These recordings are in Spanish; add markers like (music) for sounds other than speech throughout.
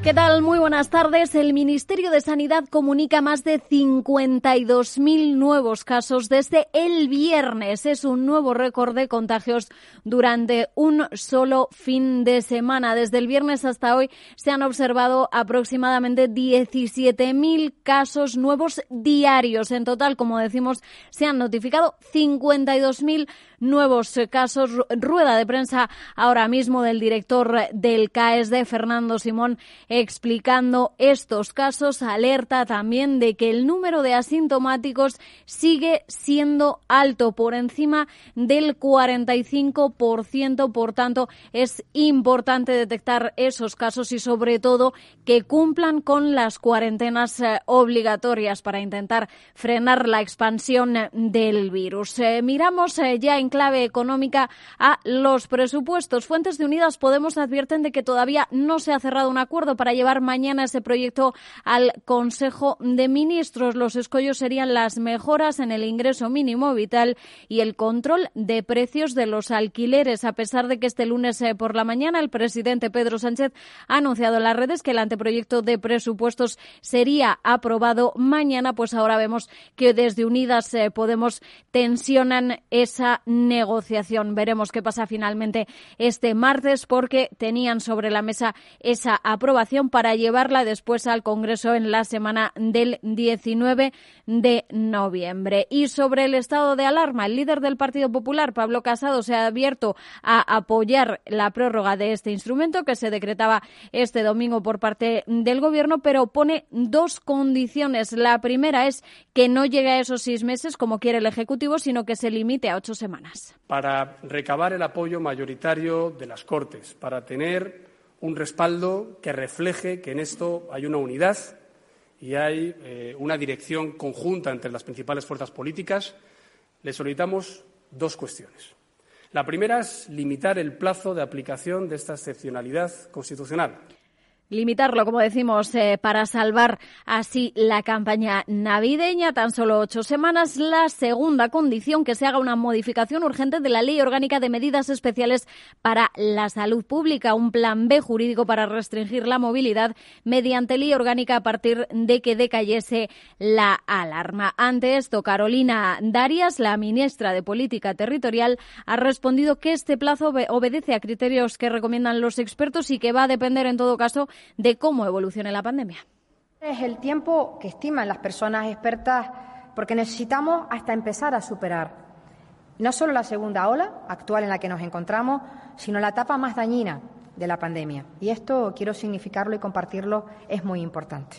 ¿Qué tal? Muy buenas tardes. El Ministerio de Sanidad comunica más de 52.000 nuevos casos desde el viernes. Es un nuevo récord de contagios durante un solo fin de semana. Desde el viernes hasta hoy se han observado aproximadamente 17.000 casos nuevos diarios. En total, como decimos, se han notificado 52.000 nuevos casos. Rueda de prensa ahora mismo del director del CAESD, Fernando Simón, explicando estos casos. Alerta también de que el número de asintomáticos sigue siendo alto, por encima del 45%. Por tanto, es importante detectar esos casos y, sobre todo, que cumplan con las cuarentenas eh, obligatorias para intentar frenar la expansión del virus. Eh, miramos eh, ya en clave económica a los presupuestos. Fuentes de Unidas Podemos advierten de que todavía no se ha cerrado un acuerdo para llevar mañana ese proyecto al Consejo de Ministros. Los escollos serían las mejoras en el ingreso mínimo vital y el control de precios de los alquileres. A pesar de que este lunes eh, por la mañana el presidente Pedro Sánchez ha anunciado en las redes que el anteproyecto de presupuestos sería aprobado mañana, pues ahora vemos que desde Unidas eh, Podemos tensionan esa negociación. Veremos qué pasa finalmente este martes porque tenían sobre la mesa esa aprobación para llevarla después al Congreso en la semana del 19 de noviembre. Y sobre el estado de alarma, el líder del Partido Popular, Pablo Casado, se ha abierto a apoyar la prórroga de este instrumento que se decretaba este domingo por parte del Gobierno, pero pone dos condiciones. La primera es que no llegue a esos seis meses como quiere el Ejecutivo, sino que se limite a ocho semanas para recabar el apoyo mayoritario de las Cortes, para tener un respaldo que refleje que en esto hay una unidad y hay eh, una dirección conjunta entre las principales fuerzas políticas, le solicitamos dos cuestiones. La primera es limitar el plazo de aplicación de esta excepcionalidad constitucional limitarlo, como decimos, eh, para salvar así la campaña navideña. Tan solo ocho semanas. La segunda condición, que se haga una modificación urgente de la Ley Orgánica de Medidas Especiales para la Salud Pública, un plan B jurídico para restringir la movilidad mediante ley orgánica a partir de que decayese la alarma. Ante esto, Carolina Darias, la ministra de Política Territorial, ha respondido que este plazo obedece a criterios que recomiendan los expertos y que va a depender, en todo caso, de cómo evolucione la pandemia. Es el tiempo que estiman las personas expertas porque necesitamos hasta empezar a superar no solo la segunda ola actual en la que nos encontramos, sino la etapa más dañina de la pandemia. Y esto quiero significarlo y compartirlo, es muy importante.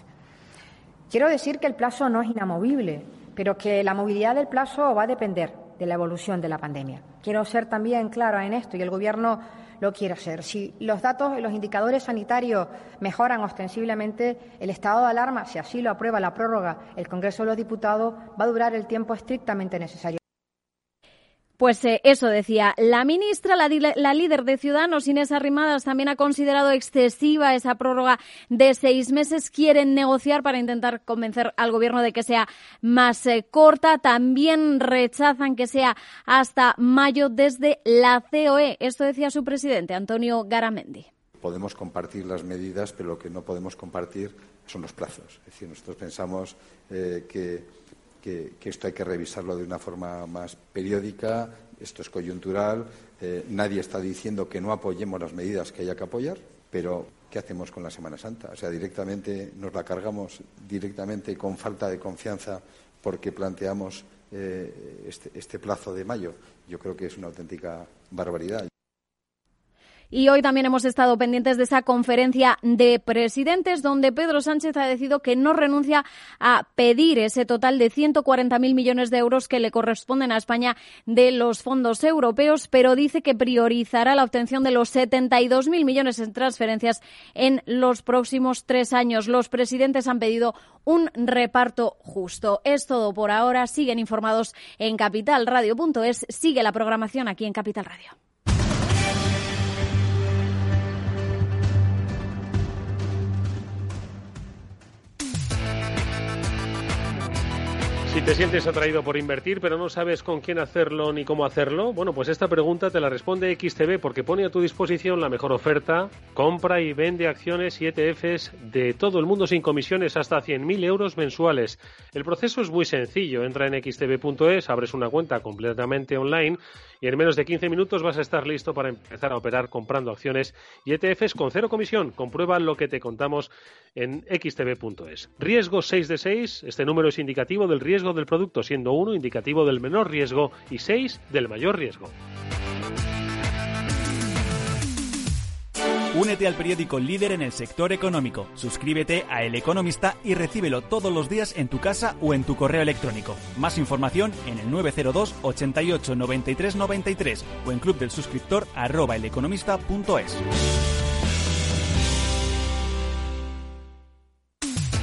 Quiero decir que el plazo no es inamovible, pero que la movilidad del plazo va a depender de la evolución de la pandemia. Quiero ser también clara en esto y el Gobierno lo quiere hacer. Si los datos y los indicadores sanitarios mejoran ostensiblemente, el estado de alarma, si así lo aprueba la prórroga el Congreso de los Diputados, va a durar el tiempo estrictamente necesario. Pues eh, eso decía la ministra, la, líder de Ciudadanos, Inés Arrimadas, también ha considerado excesiva esa prórroga de seis meses. Quieren negociar para intentar convencer al gobierno de que sea más eh, corta. También rechazan que sea hasta mayo desde la COE. Esto decía su presidente, Antonio Garamendi. Podemos compartir las medidas, pero lo que no podemos compartir son los plazos. Es decir, nosotros pensamos eh, que que, esto hay que revisarlo de una forma más periódica, esto es coyuntural, eh, nadie está diciendo que no apoyemos las medidas que haya que apoyar, pero ¿qué hacemos con la Semana Santa? O sea, directamente nos la cargamos directamente con falta de confianza porque planteamos eh, este, este plazo de mayo. Yo creo que es una auténtica barbaridad. Y hoy también hemos estado pendientes de esa conferencia de presidentes donde Pedro Sánchez ha decidido que no renuncia a pedir ese total de 140.000 millones de euros que le corresponden a España de los fondos europeos, pero dice que priorizará la obtención de los 72.000 millones en transferencias en los próximos tres años. Los presidentes han pedido un reparto justo. Es todo por ahora. Siguen informados en capitalradio.es. Sigue la programación aquí en Capital Radio. Si te sientes atraído por invertir, pero no sabes con quién hacerlo ni cómo hacerlo, bueno, pues esta pregunta te la responde XTB porque pone a tu disposición la mejor oferta, compra y vende acciones y ETFs de todo el mundo sin comisiones hasta 100.000 euros mensuales. El proceso es muy sencillo. Entra en xtb.es, abres una cuenta completamente online y en menos de 15 minutos vas a estar listo para empezar a operar comprando acciones y ETFs con cero comisión. Comprueba lo que te contamos en xtb.es. Riesgo 6 de 6, este número es indicativo del riesgo del producto, siendo 1 indicativo del menor riesgo y 6 del mayor riesgo. Únete al periódico líder en el sector económico. Suscríbete a El Economista y recíbelo todos los días en tu casa o en tu correo electrónico. Más información en el 902 88 93 93 o en club del suscriptor arroba eleconomista.es.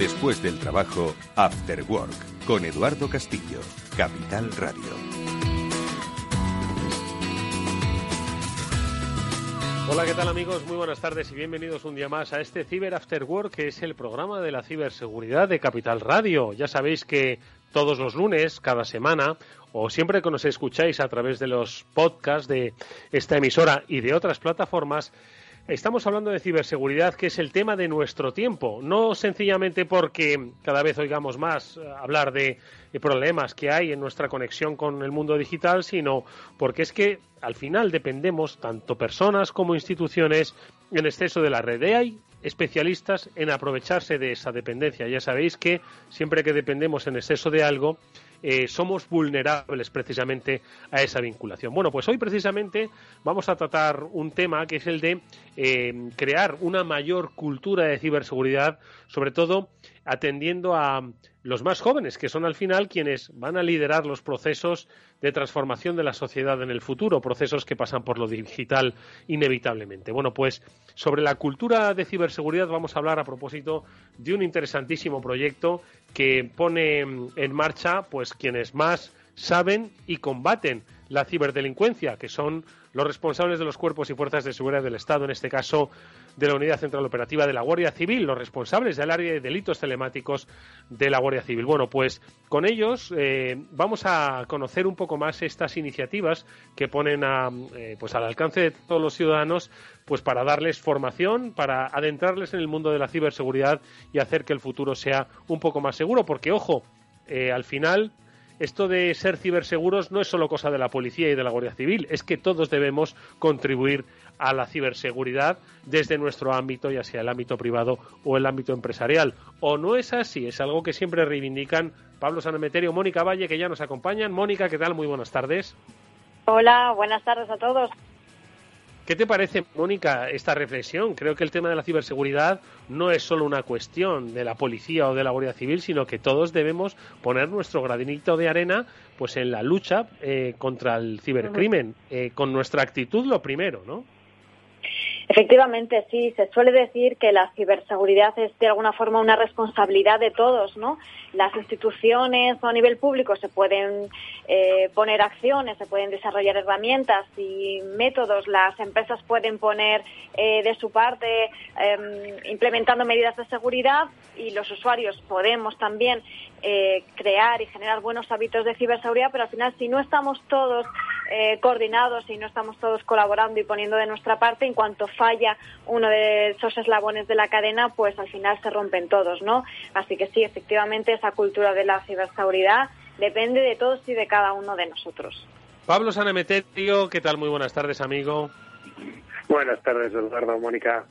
Después del trabajo, After Work, con Eduardo Castillo, Capital Radio. Hola, ¿qué tal amigos? Muy buenas tardes y bienvenidos un día más a este Cyber After Work, que es el programa de la ciberseguridad de Capital Radio. Ya sabéis que todos los lunes, cada semana, o siempre que nos escucháis a través de los podcasts de esta emisora y de otras plataformas, Estamos hablando de ciberseguridad, que es el tema de nuestro tiempo, no sencillamente porque cada vez oigamos más eh, hablar de, problemas que hay en nuestra conexión con el mundo digital, sino porque es que al final dependemos, tanto personas como instituciones, en exceso de la red. Y hay especialistas en aprovecharse de esa dependencia. Ya sabéis que siempre que dependemos en exceso de algo, eh, somos vulnerables precisamente a esa vinculación. Bueno, pues hoy precisamente vamos a tratar un tema que es el de eh, crear una mayor cultura de ciberseguridad, sobre todo atendiendo a los más jóvenes, que son al final quienes van a liderar los procesos de transformación de la sociedad en el futuro, procesos que pasan por lo digital inevitablemente. Bueno, pues sobre la cultura de ciberseguridad vamos a hablar a propósito de un interesantísimo proyecto que pone en marcha pues quienes más saben y combaten la ciberdelincuencia, que son los responsables de los cuerpos y fuerzas de seguridad del Estado, en este caso de la Unidad Central Operativa de la Guardia Civil, los responsables del área de delitos telemáticos de la Guardia Civil. Bueno, pues con ellos eh, vamos a conocer un poco más estas iniciativas que ponen a, eh, pues al alcance de todos los ciudadanos pues para darles formación, para adentrarles en el mundo de la ciberseguridad y hacer que el futuro sea un poco más seguro, porque ojo, eh, al final esto de ser ciberseguros no es solo cosa de la policía y de la Guardia Civil, es que todos debemos contribuir a la ciberseguridad desde nuestro ámbito, ya sea el ámbito privado o el ámbito empresarial. ¿O no es así? Es algo que siempre reivindican Pablo Sanemeterio, Mónica Valle, que ya nos acompañan. Mónica, ¿qué tal? Muy buenas tardes. Hola, buenas tardes a todos. ¿Qué te parece, Mónica, esta reflexión? Creo que el tema de la ciberseguridad no es solo una cuestión de la policía o de la Guardia Civil, sino que todos debemos poner nuestro gradinito de arena pues en la lucha eh, contra el cibercrimen, eh, con nuestra actitud lo primero, ¿no? Efectivamente, sí, se suele decir que la ciberseguridad es de alguna forma una responsabilidad de todos, ¿no? Las instituciones a nivel público se pueden eh, poner acciones, se pueden desarrollar herramientas y métodos, las empresas pueden poner eh, de su parte em, implementando medidas de seguridad y los usuarios podemos también eh, crear y generar buenos hábitos de ciberseguridad, pero al final si no estamos todos eh, coordinados y no estamos todos colaborando y poniendo de nuestra parte, en cuanto falla uno de esos eslabones de la cadena, pues al final se rompen todos, ¿no? Así que sí, efectivamente, esa cultura de la ciberseguridad depende de todos y de cada uno de nosotros. Pablo Sanemeterio, ¿qué tal? Muy buenas tardes, amigo. Buenas tardes, Eduardo, Mónica.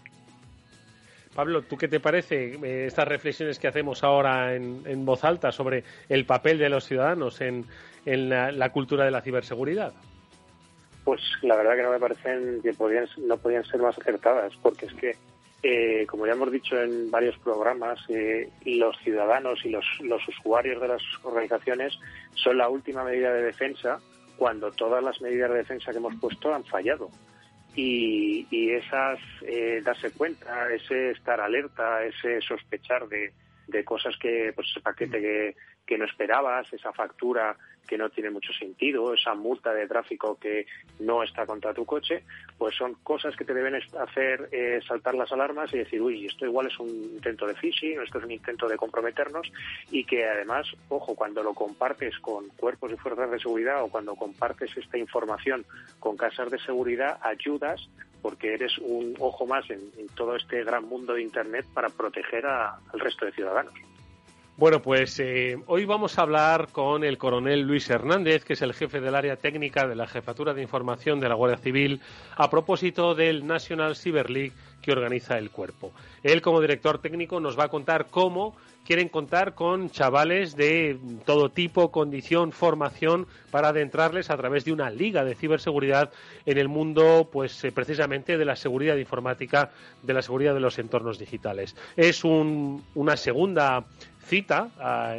Pablo, ¿tú qué te parece eh, estas reflexiones que hacemos ahora en, voz alta sobre el papel de los ciudadanos en, la, cultura de la ciberseguridad? Pues la verdad que no me parecen que podían, no podían ser más acertadas, porque es que, eh, como ya hemos dicho en varios programas, eh, los ciudadanos y los, los usuarios de las organizaciones son la última medida de defensa cuando todas las medidas de defensa que hemos puesto han fallado. Y, y esas eh, darse cuenta, ese estar alerta, ese sospechar de, de cosas que, pues ese paquete que, que no esperabas, esa factura que no tiene mucho sentido, esa multa de tráfico que no está contra tu coche, pues son cosas que te deben hacer eh, saltar las alarmas y decir, uy, esto igual es un intento de phishing, esto es un intento de comprometernos y que además, ojo, cuando lo compartes con cuerpos y fuerzas de seguridad o cuando compartes esta información con casas de seguridad, ayudas porque eres un ojo más en, todo este gran mundo de Internet para proteger al resto de ciudadanos. Bueno, pues eh, hoy vamos a hablar con el coronel Luis Hernández, que es el jefe del área técnica de la Jefatura de Información de la Guardia Civil, a propósito del National Cyber League que organiza el cuerpo. Él, como director técnico, nos va a contar cómo quieren contar con chavales de todo tipo, condición, formación, para adentrarles a través de una liga de ciberseguridad en el mundo, pues eh, precisamente de la seguridad informática, de la seguridad de los entornos digitales. Es una segunda cita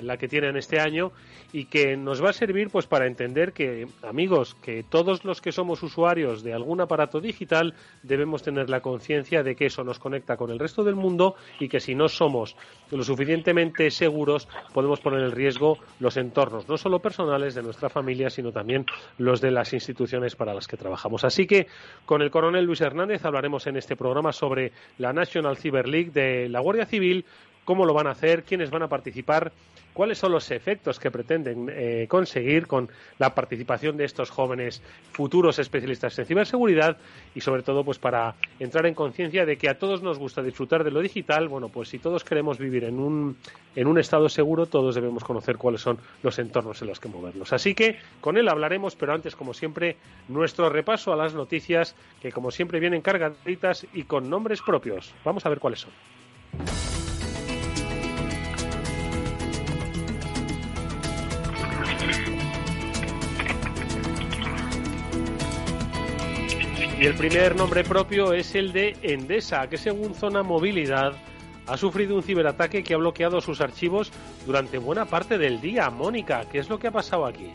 la que tienen este año y que nos va a servir pues para entender que amigos que todos los que somos usuarios de algún aparato digital debemos tener la conciencia de que eso nos conecta con el resto del mundo y que si no somos lo suficientemente seguros podemos poner en riesgo los entornos no solo personales de nuestra familia sino también los de las instituciones para las que trabajamos. Así que con el coronel Luis Hernández hablaremos en este programa sobre la National Cyber League de la Guardia Civil cómo lo van a hacer, quiénes van a participar, cuáles son los efectos que pretenden eh, conseguir con la participación de estos jóvenes futuros especialistas en ciberseguridad y sobre todo pues para entrar en conciencia de que a todos nos gusta disfrutar de lo digital, bueno, pues si todos queremos vivir en un en un estado seguro, todos debemos conocer cuáles son los entornos en los que movernos. Así que con él hablaremos, pero antes como siempre nuestro repaso a las noticias que como siempre vienen cargaditas y con nombres propios. Vamos a ver cuáles son. Y el primer nombre propio es el de Endesa, que según Zona Movilidad ha sufrido un ciberataque que ha bloqueado sus archivos durante buena parte del día. Mónica, ¿qué es lo que ha pasado aquí?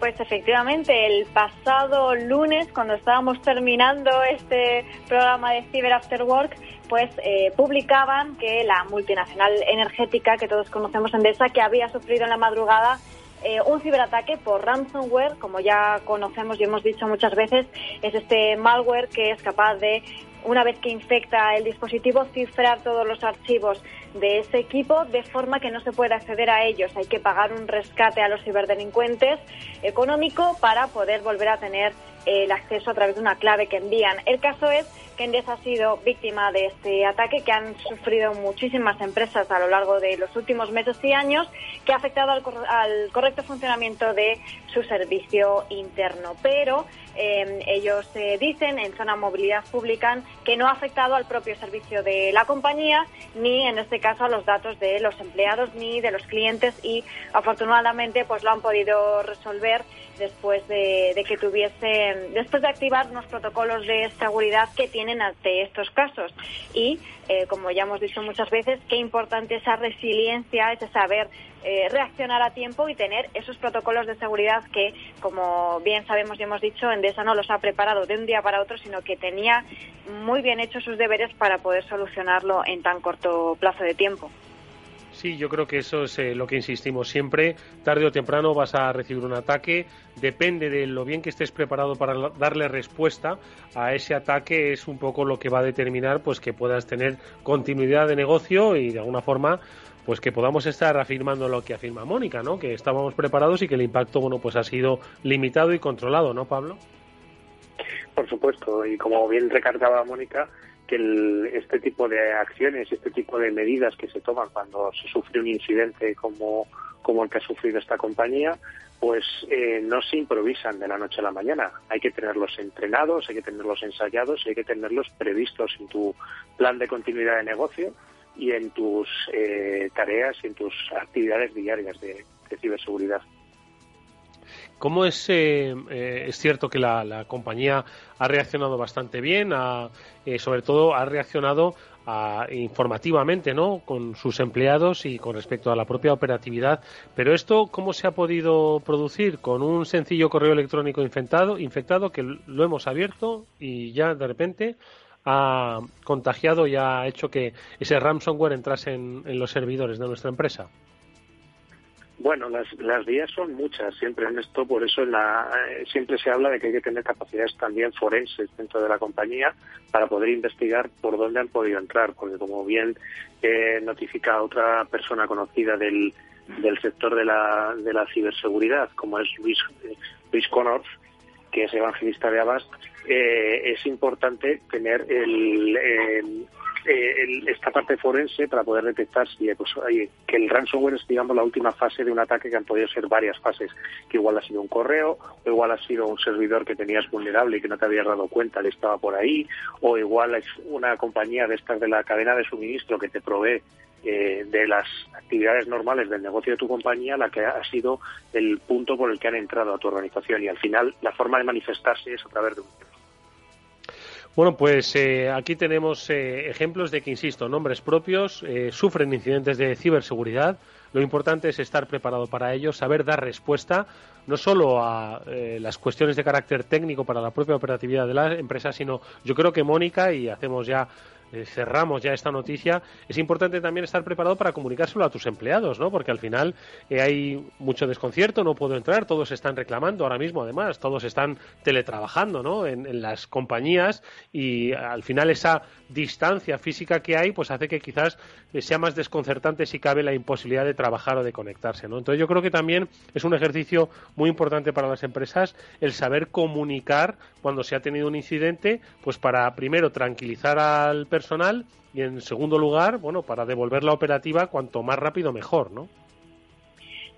Pues efectivamente, el pasado lunes, cuando estábamos terminando este programa de Cyber After Work, pues eh, publicaban que la multinacional energética que todos conocemos, Endesa, que había sufrido en la madrugada eh, un ciberataque por ransomware, como ya conocemos y hemos dicho muchas veces, es este malware que es capaz de, una vez que infecta el dispositivo, cifrar todos los archivos de ese equipo de forma que no se pueda acceder a ellos. Hay que pagar un rescate a los ciberdelincuentes económico para poder volver a tener el acceso a través de una clave que envían. El caso es que Endesa ha sido víctima de este ataque que han sufrido muchísimas empresas a lo largo de los últimos meses y años, que ha afectado al, correcto funcionamiento de su servicio interno. Pero em, ellos eh, dicen en zona movilidad pública que no ha afectado al propio servicio de la compañía, ni en este caso a los datos de los empleados ni de los clientes y afortunadamente pues lo han podido resolver después de, que tuviesen, después de activar unos protocolos de seguridad que tienen ante estos casos. Y, eh, como ya hemos dicho muchas veces, qué importante esa resiliencia, ese saber eh, reaccionar a tiempo y tener esos protocolos de seguridad que, como bien sabemos y hemos dicho, Endesa no los ha preparado de un día para otro, sino que tenía muy bien hechos sus deberes para poder solucionarlo en tan corto plazo de tiempo. Sí, yo creo que eso es eh, lo que insistimos siempre. Tarde o temprano vas a recibir un ataque. Depende de lo bien que estés preparado para darle respuesta a ese ataque. Es un poco lo que va a determinar pues que puedas tener continuidad de negocio y de alguna forma pues que podamos estar afirmando lo que afirma Mónica, ¿no? Que estábamos preparados y que el impacto, bueno, pues ha sido limitado y controlado, ¿no, Pablo? Por supuesto, y como bien recargaba Mónica, que este tipo de acciones, este tipo de medidas que se toman cuando se sufre un incidente como, como el que ha sufrido esta compañía, pues eh, no se improvisan de la noche a la mañana. Hay que tenerlos entrenados, hay que tenerlos ensayados, hay que tenerlos previstos en tu plan de continuidad de negocio y en tus eh, tareas y en tus actividades diarias de ciberseguridad. ¿Cómo es, eh, eh, es cierto que la, compañía ha reaccionado bastante bien, eh, sobre todo ha reaccionado informativamente ¿no? con sus empleados y con respecto a la propia operatividad. Pero esto, ¿cómo se ha podido producir? Con un sencillo correo electrónico infectado, infectado que lo hemos abierto y ya de repente ha contagiado y ha hecho que ese ransomware entrase en los servidores de nuestra empresa. Bueno, las, las vías son muchas siempre en esto, por eso la, eh, siempre se habla de que hay que tener capacidades también forenses dentro de la compañía para poder investigar por dónde han podido entrar, porque como bien eh, notifica otra persona conocida del, del sector de la, de la ciberseguridad, como es Luis, eh, Luis Connors, que es evangelista de Abast, eh, es importante tener el, eh, esta parte forense para poder detectar si pues, que el ransomware es digamos la última fase de un ataque que han podido ser varias fases, que igual ha sido un correo, o igual ha sido un servidor que tenías vulnerable y que no te habías dado cuenta, le estaba por ahí, o igual es una compañía de estas de la cadena de suministro que te provee eh, de las actividades normales del negocio de tu compañía la que ha sido el punto por el que han entrado a tu organización. Y al final la forma de manifestarse es a través de un bueno, pues eh, aquí tenemos eh, ejemplos de que, insisto, nombres propios eh, sufren incidentes de ciberseguridad. Lo importante es estar preparado para ello, saber dar respuesta no solo a las cuestiones de carácter técnico para la propia operatividad de la empresa, sino yo creo que Mónica, y hacemos ya eh, cerramos ya esta noticia, es importante también estar preparado para comunicárselo a tus empleados, ¿no? Porque al final eh, hay mucho desconcierto, no puedo entrar, todos están reclamando ahora mismo, además, todos están teletrabajando, ¿no? En, las compañías y al final esa distancia física que hay, pues hace que quizás sea más desconcertante si cabe la imposibilidad de trabajar o de conectarse, ¿no? Entonces yo creo que también es un ejercicio muy importante para las empresas el saber comunicar cuando se ha tenido un incidente, pues para primero tranquilizar al personal y en segundo lugar, bueno, para devolver la operativa cuanto más rápido mejor, ¿no?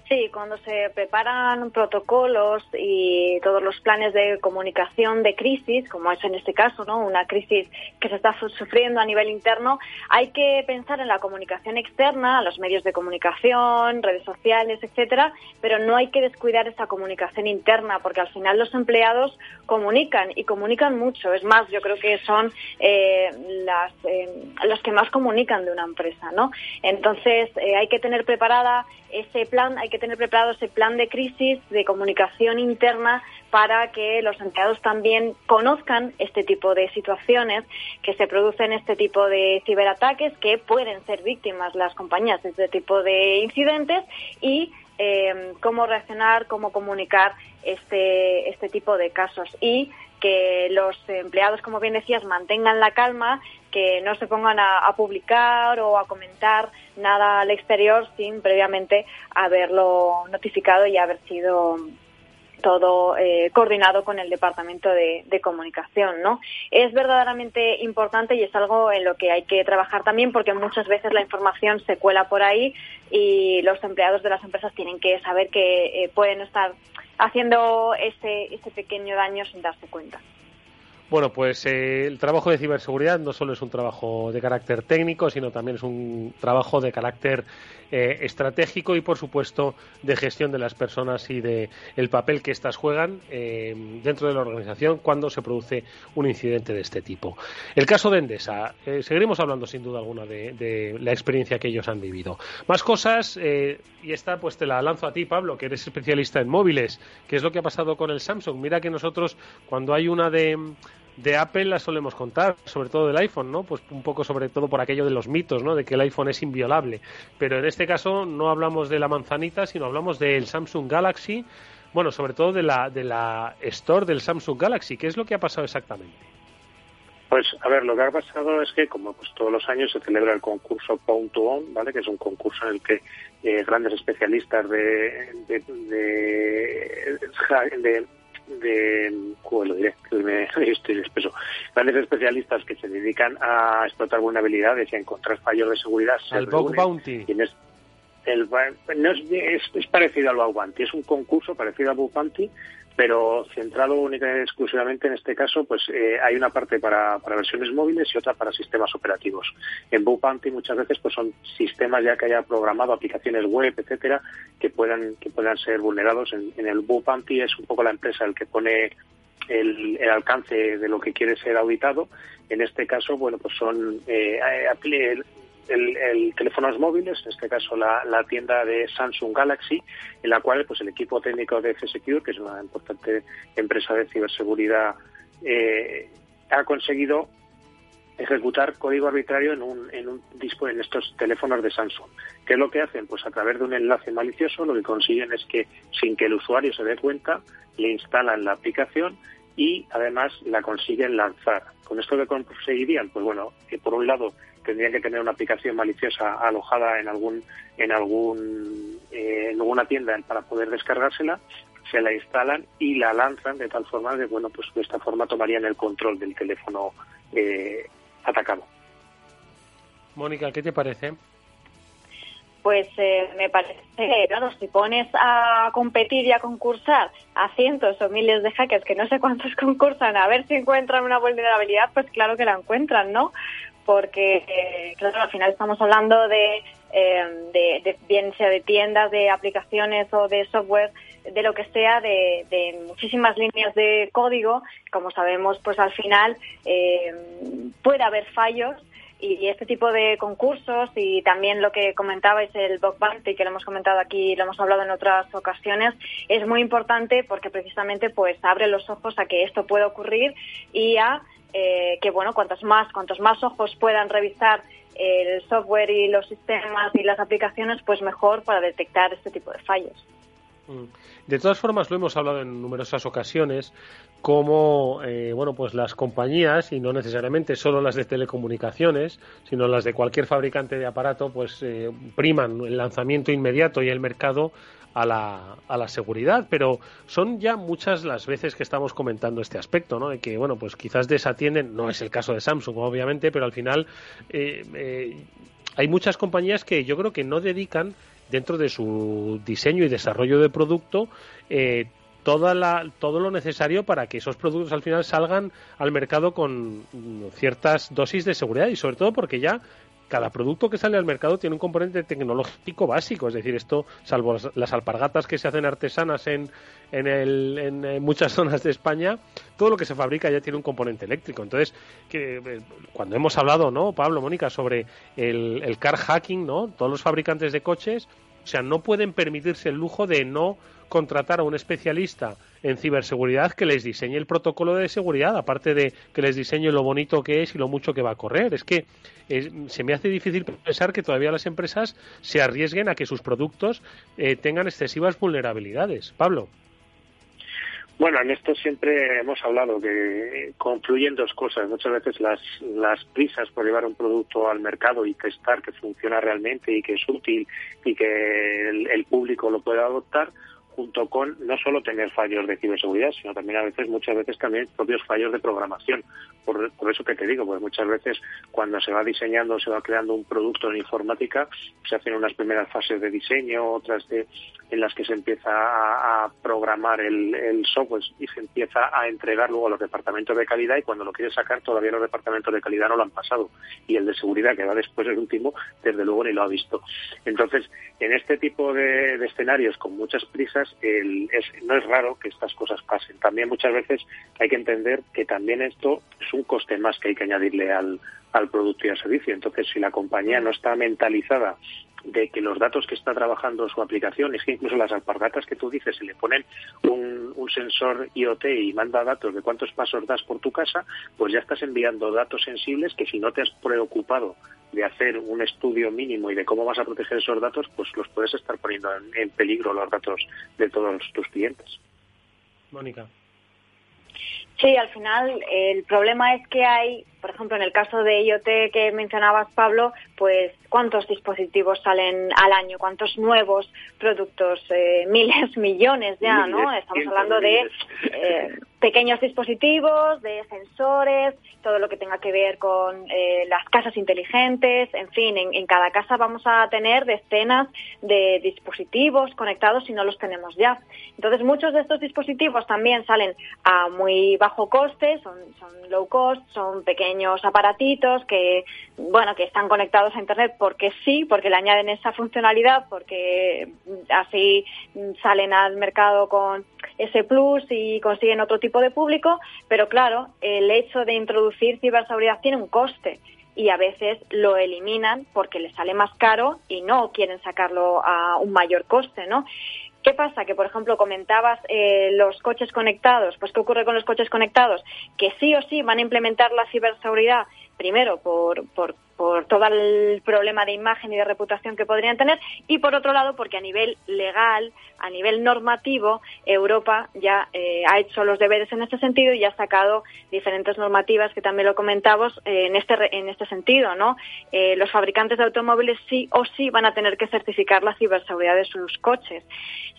Sí, cuando se preparan protocolos y todos los planes de comunicación de crisis, como es en este caso, ¿no? Una crisis que se está sufriendo a nivel interno, hay que pensar en la comunicación externa, los medios de comunicación, redes sociales, etcétera, pero no hay que descuidar esa comunicación interna, porque al final los empleados comunican y comunican mucho. Es más, yo creo que son eh, las, eh, los que más comunican de una empresa, ¿no? Entonces, eh, hay que tener preparada ese plan, hay que tener preparado ese plan de crisis, de comunicación interna, para que los empleados también conozcan este tipo de situaciones, que se producen este tipo de ciberataques, que pueden ser víctimas las compañías de este tipo de incidentes y eh, cómo reaccionar, cómo comunicar este, este tipo de casos. Y que los empleados, como bien decías, mantengan la calma, que no se pongan a, publicar o a comentar nada al exterior sin previamente haberlo notificado y haber sido todo eh, coordinado con el departamento de, comunicación, ¿no? Es verdaderamente importante y es algo en lo que hay que trabajar también porque muchas veces la información se cuela por ahí y los empleados de las empresas tienen que saber que eh, pueden estar haciendo ese, ese pequeño daño sin darse cuenta. Bueno, pues eh, el trabajo de ciberseguridad no solo es un trabajo de carácter técnico, sino también es un trabajo de carácter eh, estratégico y, por supuesto, de gestión de las personas y de el papel que éstas juegan eh, dentro de la organización cuando se produce un incidente de este tipo. El caso de Endesa, seguiremos hablando sin duda alguna de, de, la experiencia que ellos han vivido. Más cosas, y esta pues te la lanzo a ti, Pablo, que eres especialista en móviles. ¿Qué es lo que ha pasado con el Samsung? Mira que nosotros, cuando hay una de de Apple la solemos contar, sobre todo del iPhone, ¿no? Pues un poco sobre todo por aquello de los mitos, ¿no? De que el iPhone es inviolable. Pero en este caso no hablamos de la manzanita, sino hablamos del Samsung Galaxy, bueno, sobre todo de la, de la Store del Samsung Galaxy. ¿Qué es lo que ha pasado exactamente? Pues, a ver, lo que ha pasado es que, como pues todos los años se celebra el concurso Pound to Own, ¿vale? Que es un concurso en el que eh, grandes especialistas de, de, de de ¿cómo lo diré? Me, (laughs) estoy espeso. Grandes especialistas que se dedican a explotar vulnerabilidades y a encontrar fallos de seguridad. El Bug Bounty. el, no es, es, parecido al Bug Bounty, es un concurso parecido al Bug Bounty, pero centrado única y exclusivamente en este caso, pues eh, hay una parte para, para, versiones móviles y otra para sistemas operativos. En Bounty muchas veces pues son sistemas ya que haya programado aplicaciones web, etcétera, que puedan que puedan ser vulnerados. En, en el Bounty es un poco la empresa el que pone el, el, alcance de lo que quiere ser auditado. En este caso, bueno, pues son eh, el, teléfonos móviles, en este caso la, tienda de Samsung Galaxy, en la cual pues el equipo técnico de F-Secure, que es una importante empresa de ciberseguridad, eh, ha conseguido ejecutar código arbitrario en un, en un en estos teléfonos de Samsung. ¿Qué es lo que hacen? Pues a través de un enlace malicioso lo que consiguen es que sin que el usuario se dé cuenta le instalan la aplicación y además la consiguen lanzar. ¿Con esto que conseguirían? Pues bueno, que por un lado tendrían que tener una aplicación maliciosa alojada en algún en algún eh, en alguna tienda para poder descargársela se la instalan y la lanzan de tal forma que bueno pues de esta forma tomarían el control del teléfono eh, atacado Mónica qué te parece pues eh, me parece, claro, si pones a competir y a concursar a cientos o miles de hackers, que no sé cuántos (laughs) concursan, a ver si encuentran una vulnerabilidad, pues claro que la encuentran, ¿no? Porque, eh, claro, al final estamos hablando de, eh, de, bien sea de tiendas, de aplicaciones o de software, de lo que sea, de, muchísimas líneas de código. Como sabemos, pues al final eh, puede haber fallos y este tipo de concursos y también lo que comentabais el bug bounty que lo hemos comentado aquí lo hemos hablado en otras ocasiones es muy importante porque precisamente pues abre los ojos a que esto puede ocurrir y a eh, que bueno, cuantos más, cuantos más ojos puedan revisar el software y los sistemas y las aplicaciones, pues mejor para detectar este tipo de fallos. Mm. De todas formas, lo hemos hablado en numerosas ocasiones, como eh, bueno, pues las compañías y no necesariamente solo las de telecomunicaciones, sino las de cualquier fabricante de aparato, pues eh, priman el lanzamiento inmediato y el mercado a la, a la seguridad, pero son ya muchas las veces que estamos comentando este aspecto, ¿no? De que, bueno, pues quizás desatienden, no es el caso de Samsung, obviamente, pero al final eh, eh, hay muchas compañías que yo creo que no dedican dentro de su diseño y desarrollo de producto eh, toda la, todo lo necesario para que esos productos al final salgan al mercado con ciertas dosis de seguridad y sobre todo porque ya cada producto que sale al mercado tiene un componente tecnológico básico, es decir, esto, salvo las, alpargatas que se hacen artesanas en, en, el, en, muchas (laughs) zonas de España, todo lo que se fabrica ya tiene un componente eléctrico. Entonces, que, eh, cuando hemos hablado, ¿no, Pablo, Mónica, sobre el, el car hacking, ¿no? Todos los fabricantes de coches, o sea, no pueden permitirse el lujo de no contratar a un especialista en ciberseguridad que les diseñe el protocolo de seguridad, aparte de que les diseñe lo bonito que es y lo mucho que va a correr. Es que se me hace difícil pensar que todavía las empresas se arriesguen a que sus productos eh, tengan excesivas vulnerabilidades. Pablo. Bueno, en esto siempre hemos hablado que confluyen dos cosas. Muchas veces las, las prisas por llevar un producto al mercado y testar que funciona realmente y que es útil y que el público lo pueda adoptar, junto con no solo tener fallos de ciberseguridad, sino también a veces, muchas veces también propios fallos de programación. Por, eso que te digo, pues muchas veces cuando se va diseñando, se va creando un producto en informática, se hacen unas primeras fases de diseño, otras de en las que se empieza a, programar el, software y se empieza a entregar luego a los departamentos de calidad y cuando lo quieres sacar todavía los departamentos de calidad no lo han pasado y el de seguridad que va después el último desde luego ni lo ha visto. Entonces, en este tipo de, escenarios con muchas prisas no es raro que estas cosas pasen. También muchas veces hay que entender que también esto es un coste más que hay que añadirle al, al producto y al servicio. Entonces, si la compañía no está mentalizada de que los datos que está trabajando su aplicación, es que incluso las alpargatas que tú dices, se le ponen un, un, sensor IoT y manda datos de cuántos pasos das por tu casa, pues ya estás enviando datos sensibles que si no te has preocupado de hacer un estudio mínimo y de cómo vas a proteger esos datos, pues los puedes estar poniendo en peligro los datos de todos tus clientes. Mónica. Sí, al final el problema es que hay, por ejemplo, en el caso de IoT que mencionabas, Pablo, pues cuántos dispositivos salen al año, cuántos nuevos productos, eh, (laughs) miles, millones ya, ¿no? Estamos hablando de eh, pequeños dispositivos, de sensores, todo lo que tenga que ver con eh, las casas inteligentes, en fin, en, cada casa vamos a tener decenas de dispositivos conectados si no los tenemos ya. Entonces, muchos de estos dispositivos también salen a muy bajo coste, son, son low cost, son pequeños aparatitos que, bueno, que están conectados a Internet porque sí, porque le añaden esa funcionalidad, porque así salen al mercado con ese plus y consiguen otro tipo de público, pero claro, el hecho de introducir ciberseguridad tiene un coste y a veces lo eliminan porque les sale más caro y no quieren sacarlo a un mayor coste, ¿no? ¿Qué pasa? Que, por ejemplo, comentabas eh, los coches conectados. Pues, ¿qué ocurre con los coches conectados? Que sí o sí van a implementar la ciberseguridad, primero por, por por todo el problema de imagen y de reputación que podrían tener y por otro lado porque a nivel legal, a nivel normativo, Europa ya eh, ha hecho los deberes en este sentido y ha sacado diferentes normativas que también lo comentamos eh, en este en este sentido, ¿no? Eh, los fabricantes de automóviles sí o sí van a tener que certificar la ciberseguridad de sus coches.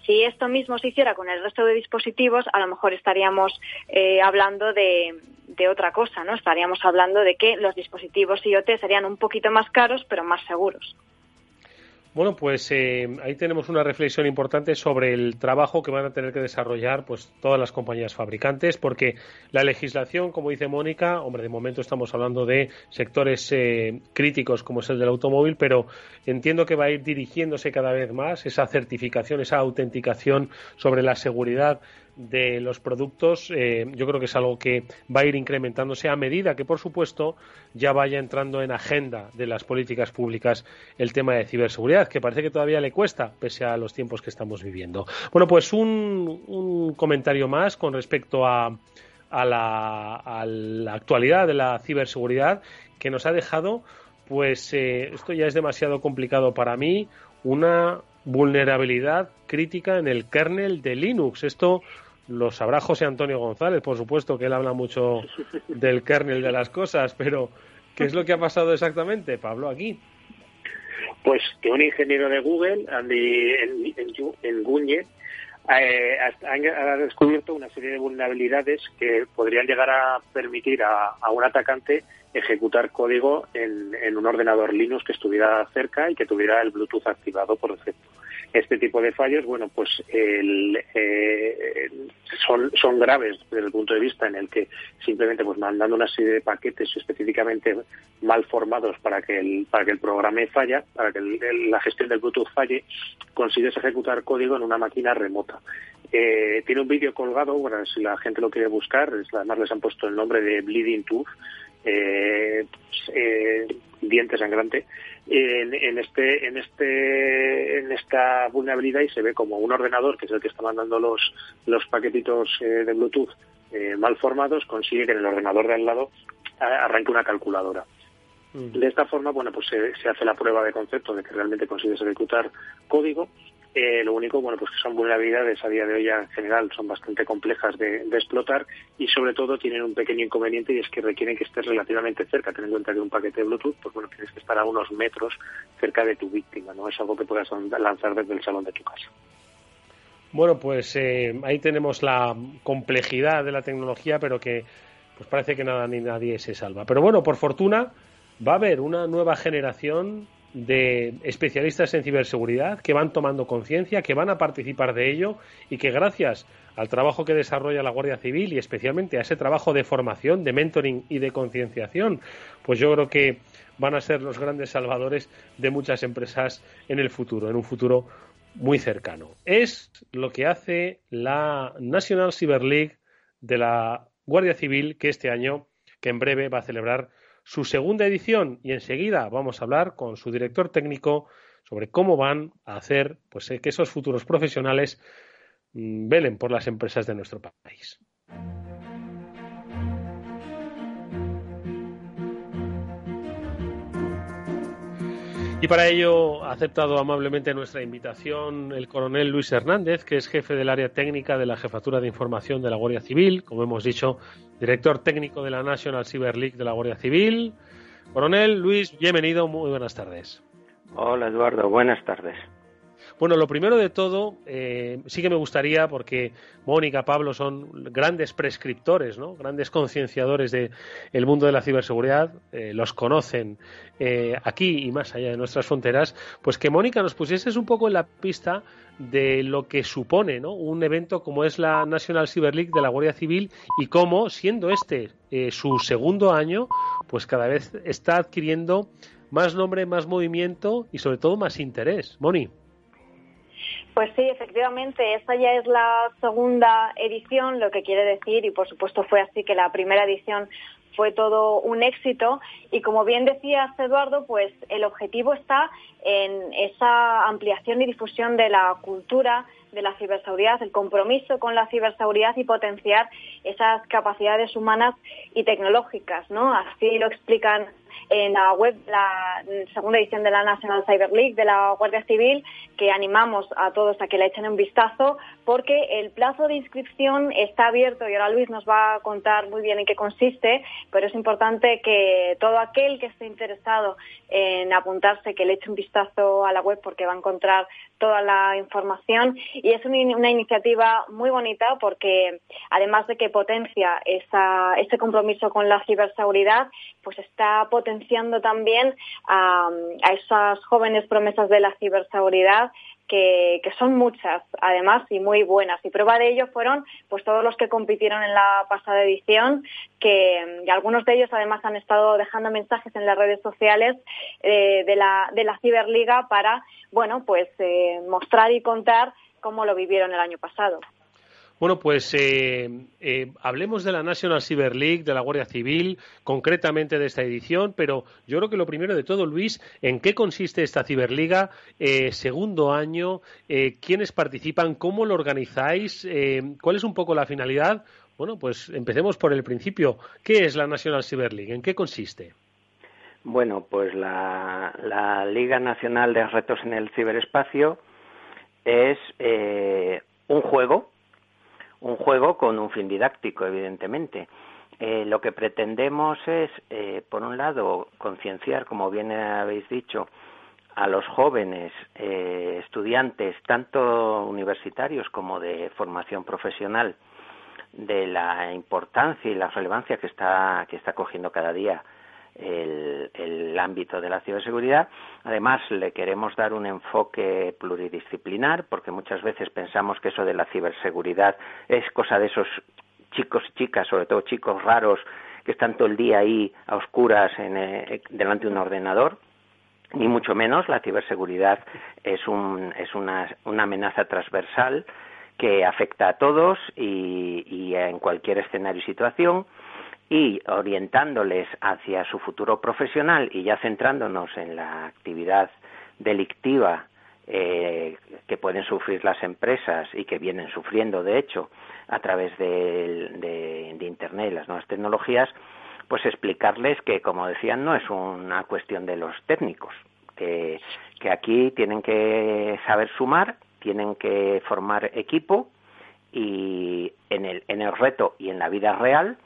Si esto mismo se hiciera con el resto de dispositivos, a lo mejor estaríamos hablando de, de otra cosa, ¿no? Estaríamos hablando de que los dispositivos IoT serían un poquito más caros, pero más seguros. Bueno, pues eh, ahí tenemos una reflexión importante sobre el trabajo que van a tener que desarrollar pues todas las compañías fabricantes, porque la legislación, como dice Mónica, hombre, de momento estamos hablando de sectores eh, críticos como es el del automóvil, pero entiendo que va a ir dirigiéndose cada vez más esa certificación, esa autenticación sobre la seguridad de los productos, eh, yo creo que es algo que va a ir incrementándose a medida que, por supuesto, ya vaya entrando en agenda de las políticas públicas el tema de ciberseguridad, que parece que todavía le cuesta, pese a los tiempos que estamos viviendo. Bueno, pues un, comentario más con respecto a, a, la, actualidad de la ciberseguridad que nos ha dejado, pues eh, esto ya es demasiado complicado para mí, una vulnerabilidad crítica en el kernel de Linux. Esto lo sabrá José Antonio González, por supuesto, que él habla mucho del kernel de las cosas, pero ¿qué es lo que ha pasado exactamente, Pablo, aquí? Pues que un ingeniero de Google, Andy, en, en, Guñe, eh, ha, descubierto una serie de vulnerabilidades que podrían llegar a permitir a, un atacante ejecutar código en, en, un ordenador Linux que estuviera cerca y que tuviera el Bluetooth activado por defecto este tipo de fallos, bueno, pues eh, son, son graves desde el punto de vista en el que simplemente pues mandando una serie de paquetes específicamente mal formados para que el, para que el programa falla, para que la gestión del Bluetooth falle, consigues ejecutar código en una máquina remota. Eh, tiene un vídeo colgado, bueno, si la gente lo quiere buscar, además les han puesto el nombre de Bleeding Tooth, eh, pues, eh, diente sangrante en, en, este en este en esta vulnerabilidad y se ve como un ordenador que es el que está mandando los los paquetitos eh, de Bluetooth eh, mal formados consigue que en el ordenador de al lado arranque una calculadora. De esta forma bueno pues se, se hace la prueba de concepto de que realmente consigues ejecutar código eh, lo único, bueno, pues que son vulnerabilidades a día de hoy en general son bastante complejas de, explotar y sobre todo tienen un pequeño inconveniente y es que requieren que estés relativamente cerca. Ten en cuenta que un paquete de Bluetooth, pues bueno, tienes que estar a unos metros cerca de tu víctima, no es algo que puedas lanzar desde el salón de tu casa. Bueno, pues eh, ahí tenemos la complejidad de la tecnología, pero que pues parece que nada ni nadie se salva. Pero bueno, por fortuna va a haber una nueva generación de especialistas en ciberseguridad que van tomando conciencia, que van a participar de ello y que gracias al trabajo que desarrolla la Guardia Civil y especialmente a ese trabajo de formación, de mentoring y de concienciación, pues yo creo que van a ser los grandes salvadores de muchas empresas en el futuro, en un futuro muy cercano. Es lo que hace la National Cyber League de la Guardia Civil que este año, que en breve va a celebrar su segunda edición y enseguida vamos a hablar con su director técnico sobre cómo van a hacer pues, eh, que esos futuros profesionales mm, velen por las empresas de nuestro país. Y para ello ha aceptado amablemente nuestra invitación el coronel Luis Hernández, que es jefe del área técnica de la Jefatura de Información de la Guardia Civil, como hemos dicho, director técnico de la National Cyber League de la Guardia Civil. Coronel Luis, bienvenido, muy buenas tardes. Hola Eduardo, buenas tardes. Bueno, lo primero de todo, eh, sí que me gustaría, porque Mónica, Pablo son grandes prescriptores, ¿no? grandes concienciadores del el mundo de la ciberseguridad, eh, los conocen eh, aquí y más allá de nuestras fronteras, pues que Mónica nos pusieses un poco en la pista de lo que supone ¿no? un evento como es la National Cyber League de la Guardia Civil y cómo, siendo este su segundo año, pues cada vez está adquiriendo más nombre, más movimiento y sobre todo más interés. Moni. Pues sí, efectivamente, esta ya es la segunda edición, lo que quiere decir, y por supuesto fue así que la primera edición fue todo un éxito y como bien decías Eduardo, pues el objetivo está en esa ampliación y difusión de la cultura de la ciberseguridad, el compromiso con la ciberseguridad y potenciar esas capacidades humanas y tecnológicas, ¿no? Así lo explican en la web, la segunda edición de la National Cyber League de la Guardia Civil, que animamos a todos a que le echen un vistazo, porque el plazo de inscripción está abierto y ahora Luis nos va a contar muy bien en qué consiste, pero es importante que todo aquel que esté interesado en apuntarse, que le eche un vistazo a la web porque va a encontrar toda la información. Y es una, iniciativa muy bonita porque además de que potencia esa, ese compromiso con la ciberseguridad, pues está potenciando también a, a esas jóvenes promesas de la ciberseguridad que, son muchas, además, y muy buenas. Y prueba de ello fueron pues todos los que compitieron en la pasada edición, que algunos de ellos además han estado dejando mensajes en las redes sociales eh, de, la, de la Ciberliga para, bueno, pues eh, mostrar y contar cómo lo vivieron el año pasado. Bueno, pues eh, eh, hablemos de la National Cyber League, de la Guardia Civil, concretamente de esta edición, pero yo creo que lo primero de todo, Luis, ¿en qué consiste esta Ciberliga? Eh, segundo año, eh, ¿quiénes participan? ¿Cómo lo organizáis? ¿Cuál es un poco la finalidad? Bueno, pues empecemos por el principio. ¿Qué es la National Cyber League? ¿En qué consiste? Bueno, pues la, la Liga Nacional de Retos en el Ciberespacio es un juego un juego con un fin didáctico, evidentemente. Eh, lo que pretendemos es, eh, por un lado, concienciar, como bien habéis dicho, a los jóvenes eh, estudiantes, tanto universitarios como de formación profesional, de la importancia y la relevancia que está, que está cogiendo cada día el, ámbito de la ciberseguridad. Además, le queremos dar un enfoque pluridisciplinar, porque muchas veces pensamos que eso de la ciberseguridad es cosa de esos chicos y chicas, sobre todo chicos raros, que están todo el día ahí a oscuras en, eh, delante de un ordenador. Ni mucho menos, la ciberseguridad es, un, es una, amenaza transversal que afecta a todos y en cualquier escenario y situación y orientándoles hacia su futuro profesional y ya centrándonos en la actividad delictiva eh, que pueden sufrir las empresas y que vienen sufriendo, de hecho, a través de, de, Internet y las nuevas tecnologías, pues explicarles que, como decían, no es una cuestión de los técnicos, que, que aquí tienen que saber sumar, tienen que formar equipo y en el, en el reto y en la vida real,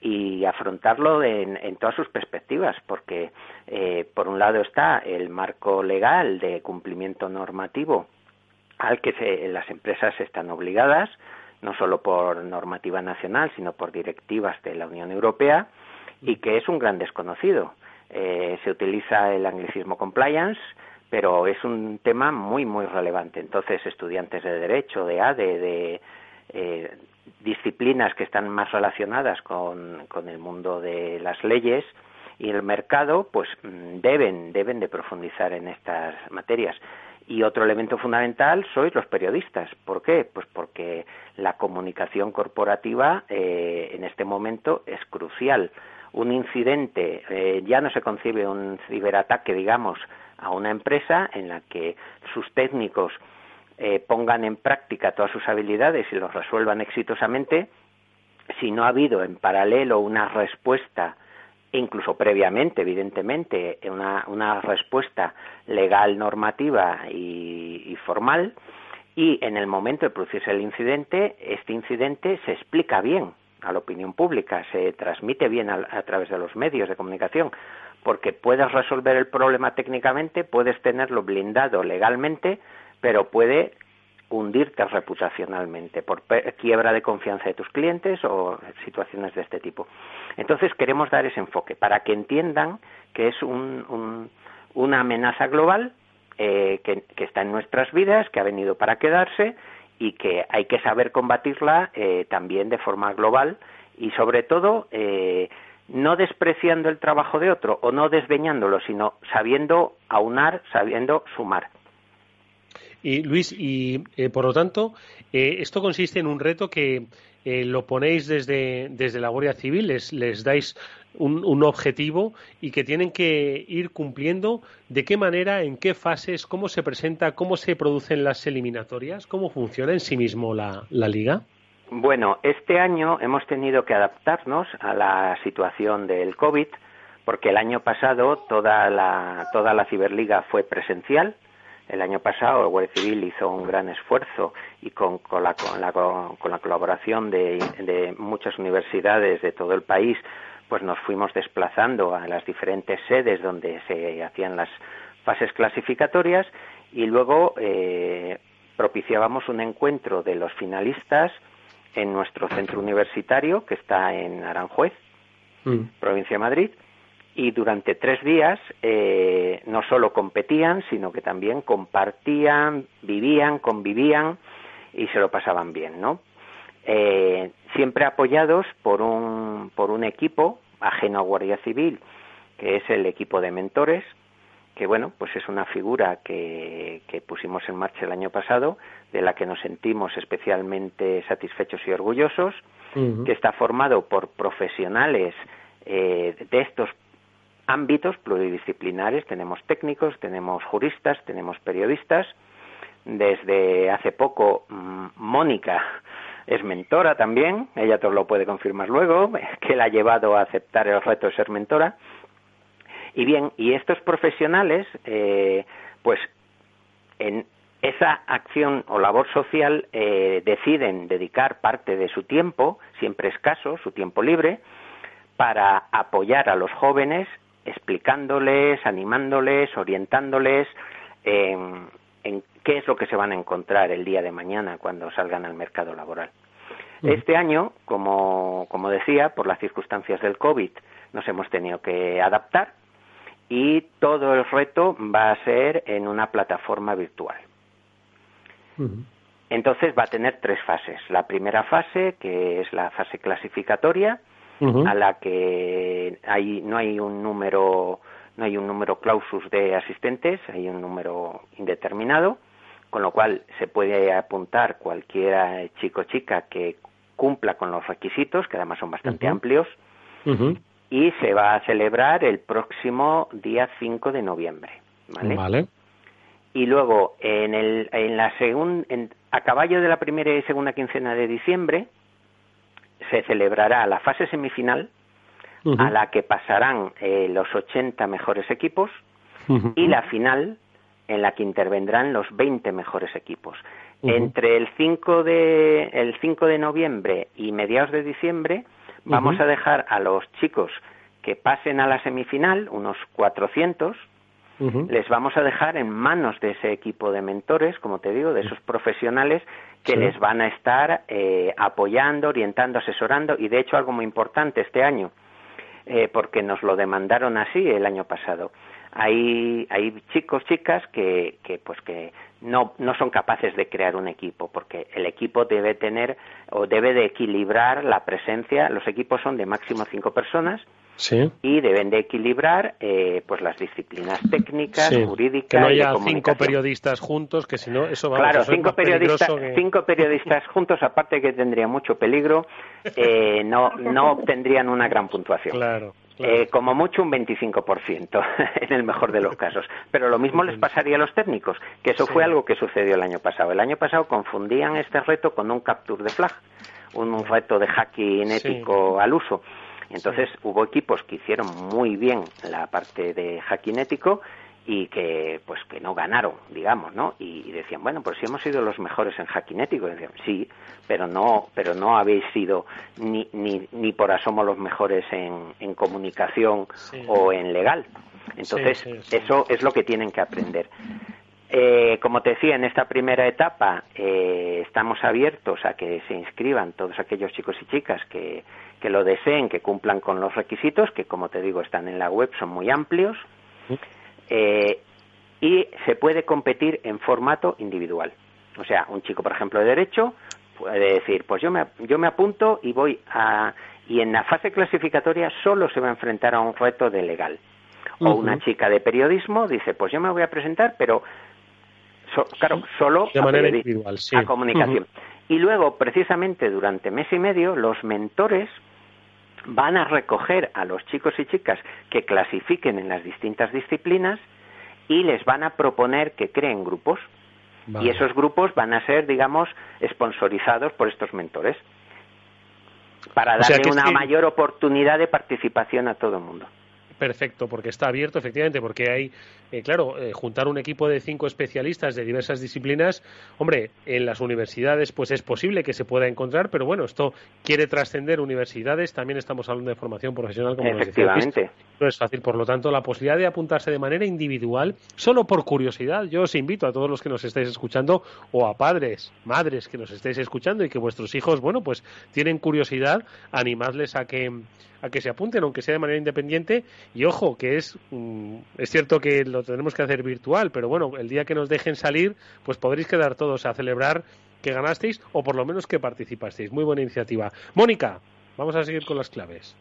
y afrontarlo en, en todas sus perspectivas, porque eh, por un lado está el marco legal de cumplimiento normativo al que las empresas están obligadas, no solo por normativa nacional, sino por directivas de la Unión Europea, y que es un gran desconocido. Eh, se utiliza el anglicismo compliance, pero es un tema muy, muy relevante. Entonces, estudiantes de Derecho, de ADE, de, eh, disciplinas que están más relacionadas con, con el mundo de las leyes y el mercado, pues mm, deben, deben de profundizar en estas materias. Y otro elemento fundamental sois los periodistas. ¿Por qué? Pues porque la comunicación corporativa eh, en este momento es crucial. Un incidente, eh, ya no se concibe un ciberataque, digamos, a una empresa en la que sus técnicos eh, pongan en práctica todas sus habilidades y los resuelvan exitosamente, si no ha habido en paralelo una respuesta incluso previamente, evidentemente, una, una respuesta legal, normativa y, formal. Y en el momento de producirse el incidente, este incidente se explica bien a la opinión pública, se transmite bien a través de los medios de comunicación, porque puedes resolver el problema técnicamente, puedes tenerlo blindado legalmente, pero puede hundirte reputacionalmente por quiebra de confianza de tus clientes o situaciones de este tipo. Entonces queremos dar ese enfoque para que entiendan que es una amenaza global eh, que, está en nuestras vidas, que ha venido para quedarse y que hay que saber combatirla eh, también de forma global y sobre todo eh, no despreciando el trabajo de otro o no desdeñándolo, sino sabiendo aunar, sabiendo sumar. Y Luis, y eh, por lo tanto, eh, esto consiste en un reto que eh, lo ponéis desde, desde la Guardia Civil, les, les dais un, un, objetivo y que tienen que ir cumpliendo de qué manera, en qué fases, cómo se presenta, cómo se producen las eliminatorias, cómo funciona en sí mismo la, la liga. Bueno, este año hemos tenido que adaptarnos a la situación del COVID porque el año pasado toda la, toda la Ciberliga fue presencial, el año pasado el Guardia Civil hizo un gran esfuerzo y con, con, la, con, la, con la, colaboración de, de, muchas universidades de todo el país, pues nos fuimos desplazando a las diferentes sedes donde se hacían las fases clasificatorias y luego eh, propiciábamos un encuentro de los finalistas en nuestro centro universitario que está en Aranjuez, mm. provincia de Madrid, y durante tres días eh, no solo competían, sino que también compartían, vivían, convivían y se lo pasaban bien, ¿no? Eh, siempre apoyados por un, por un equipo ajeno a Guardia Civil, que es el equipo de mentores, que bueno, pues es una figura que, que pusimos en marcha el año pasado, de la que nos sentimos especialmente satisfechos y orgullosos, que está formado por profesionales eh, de estos ámbitos pluridisciplinares. Tenemos técnicos, tenemos juristas, tenemos periodistas. Desde hace poco, mm, Mónica es mentora también, ella te lo puede confirmar luego, (laughs) que la ha llevado a aceptar el reto de ser mentora. Y bien, y estos profesionales, eh, pues en esa acción o labor social eh, deciden dedicar parte de su tiempo, siempre escaso, su tiempo libre, para apoyar a los jóvenes explicándoles, animándoles, orientándoles en, qué es lo que se van a encontrar el día de mañana cuando salgan al mercado laboral. Este año, como, como decía, por las circunstancias del COVID, nos hemos tenido que adaptar y todo el reto va a ser en una plataforma virtual. Entonces va a tener tres fases. La primera fase, que es la fase clasificatoria, a la que hay, no hay un número no hay un número clausus de asistentes, hay un número indeterminado, con lo cual se puede apuntar cualquier chico o chica que cumpla con los requisitos, que además son bastante amplios, y se va a celebrar el próximo día 5 de noviembre. ¿vale? Y luego, en, el, en la segunda, a caballo de la primera y segunda quincena de diciembre, se celebrará la fase semifinal a la que pasarán eh, los 80 mejores equipos y la final en la que intervendrán los 20 mejores equipos. Entre el 5 de el 5 de noviembre y mediados de diciembre vamos a dejar a los chicos que pasen a la semifinal, unos 400, les vamos a dejar en manos de ese equipo de mentores, como te digo, de esos profesionales que les van a estar eh, apoyando, orientando, asesorando y de hecho algo muy importante este año, eh, porque nos lo demandaron así el año pasado. Hay, hay chicos, chicas que, que pues que no, no son capaces de crear un equipo, porque el equipo debe tener o debe de equilibrar la presencia, los equipos son de máximo cinco personas, y deben de equilibrar eh, pues las disciplinas técnicas, jurídicas. Que no haya cinco periodistas juntos, que si no, eso va claro, cinco periodistas, cinco periodistas juntos, aparte que tendría mucho peligro, (laughs) eh, no, no obtendrían una gran puntuación. Claro. Eh, como mucho un 25% (laughs) en el mejor de los casos. Pero lo mismo les pasaría a los técnicos, que eso fue algo que sucedió el año pasado. El año pasado confundían este reto con un capture de flag, un reto de hacking ético al uso. Entonces hubo equipos que hicieron muy bien la parte de hackinético y que pues que no ganaron digamos no y, decían bueno pues si hemos sido los mejores en hackinético decían sí pero no pero no habéis sido ni ni, ni por asomo los mejores en, en comunicación o en legal entonces eso es lo que tienen que aprender. Eh, como te decía, en esta primera etapa eh, estamos abiertos a que se inscriban todos aquellos chicos y chicas que, que lo deseen, que cumplan con los requisitos, que como te digo están en la web, son muy amplios. Eh, y se puede competir en formato individual. O sea, un chico, por ejemplo, de derecho puede decir, pues yo me, yo me apunto y voy a... Y en la fase clasificatoria solo se va a enfrentar a un reto de legal. O una chica de periodismo dice, pues yo me voy a presentar, pero claro, solo de manera individual, sí. a comunicación. Y luego, precisamente durante mes y medio, los mentores van a recoger a los chicos y chicas que clasifiquen en las distintas disciplinas y les van a proponer que creen grupos. Y esos grupos van a ser, digamos, sponsorizados por estos mentores para darle una mayor oportunidad de participación a todo el mundo perfecto, porque está abierto, efectivamente, porque hay, eh, claro, eh, juntar un equipo de cinco especialistas de diversas disciplinas, hombre, en las universidades pues es posible que se pueda encontrar, pero bueno, esto quiere trascender universidades, también estamos hablando de formación profesional, como nos decía no es fácil, por lo tanto, la posibilidad de apuntarse de manera individual, solo por curiosidad, yo os invito a todos los que nos estéis escuchando, o a padres, madres que nos estéis escuchando y que vuestros hijos, bueno, pues tienen curiosidad, animadles a que a que se apunten, aunque sea de manera independiente. Y ojo, que es, mm, es cierto que lo tenemos que hacer virtual, pero bueno, el día que nos dejen salir, pues podréis quedar todos a celebrar que ganasteis o por lo menos que participasteis. Muy buena iniciativa. Mónica, vamos a seguir con las claves.